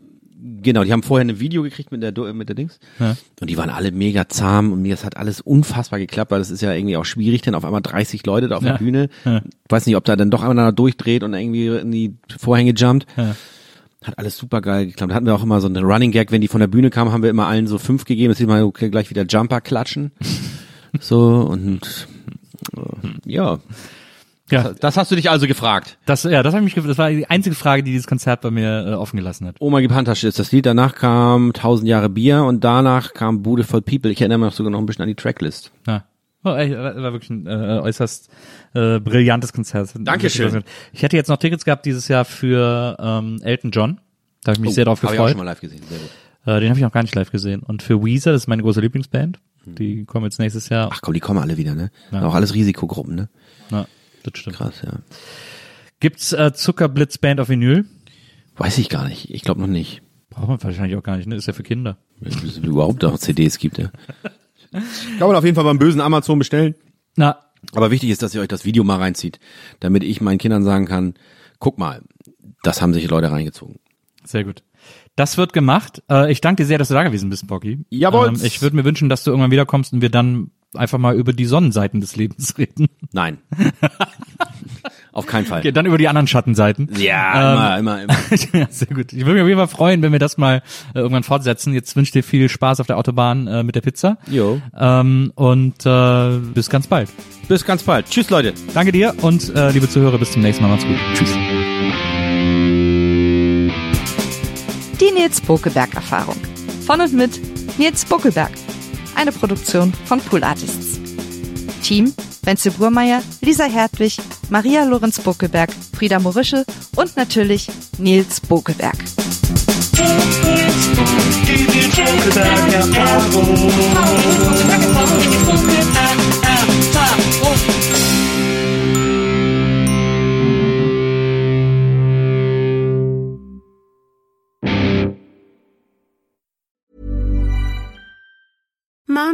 S4: Genau, die haben vorher ein Video gekriegt mit der mit der Dings
S3: Ja.
S4: und die waren alle mega zahm und mir das hat alles unfassbar geklappt, weil das ist ja irgendwie auch schwierig, denn auf einmal 30 Leute da auf
S3: Ja.
S4: der Bühne,
S3: Ja.
S4: weiß nicht, ob da dann doch einer durchdreht und irgendwie in die Vorhänge jumpt.
S3: Ja.
S4: Hat alles super geil geklappt. Hatten wir auch immer so eine Running Gag, wenn die von der Bühne kamen, haben wir immer allen so fünf gegeben. Jetzt sieht man okay, gleich wieder Jumper klatschen. so und äh, ja.
S3: Ja,
S4: Das hast du dich also gefragt.
S3: das, ja, das, hab ich mich, gef- das war die einzige Frage, die dieses Konzert bei mir äh, offen gelassen hat.
S4: Oma gib Handtasche ist das Lied. Danach kam Tausend Jahre Bier und danach kam Bude voll People. Ich erinnere mich sogar noch ein bisschen an die Tracklist.
S3: Ja. Oh, ey, war wirklich ein äh, äußerst äh, brillantes Konzert.
S4: Dankeschön.
S3: Ich hätte jetzt noch Tickets gehabt dieses Jahr für ähm, Elton John. Da habe ich mich sehr darauf
S4: Habe ich auch
S3: gefreut.
S4: schon mal live gesehen. Sehr gut.
S3: Äh, den habe ich noch gar nicht live gesehen. Und für Weezer, das ist meine große Lieblingsband. Die kommen jetzt nächstes Jahr.
S4: Ach komm, die kommen alle wieder, ne? Auch alles Risikogruppen, ne?
S3: Ja, das stimmt.
S4: Krass, ja.
S3: Gibt's äh, Zuckerblitz Band auf Vinyl?
S4: Weiß ich gar nicht. Ich glaube noch nicht.
S3: Braucht man wahrscheinlich auch gar nicht, ne? Ist ja für Kinder.
S4: Wenn es überhaupt noch CDs gibt, ja. Kann man auf jeden Fall beim bösen Amazon bestellen.
S3: Na,
S4: Aber wichtig ist, dass ihr euch das Video mal reinzieht, damit ich meinen Kindern sagen kann, guck mal, das haben sich Leute reingezogen.
S3: sehr gut. Das wird gemacht. Äh, ich danke dir sehr, dass du da gewesen bist, Bocky.
S4: Jawohl.
S3: Ähm, ich würde mir wünschen, dass du irgendwann wiederkommst und wir dann einfach mal über die Sonnenseiten des Lebens reden.
S4: Nein. auf keinen Fall.
S3: Okay, dann über die anderen Schattenseiten.
S4: Ja, immer, immer, immer.
S3: ja, sehr gut. Ich würde mich auf jeden Fall freuen, wenn wir das mal äh, irgendwann fortsetzen. Jetzt wünsche ich dir viel Spaß auf der Autobahn äh, mit der Pizza.
S4: Jo.
S3: Ähm, und äh, bis ganz bald.
S4: Bis ganz bald. Tschüss, Leute.
S3: Danke dir und äh, liebe Zuhörer, bis zum nächsten Mal. Macht's gut. Tschüss.
S5: Die Nils Bokelberg Erfahrung. Von und mit Nils Bokelberg. Eine Produktion von Pool Artists. Team Wenzel Burmeier, Lisa Hertwig, Maria Lorenz Bokelberg, Frieda Morische und natürlich Nils
S6: alma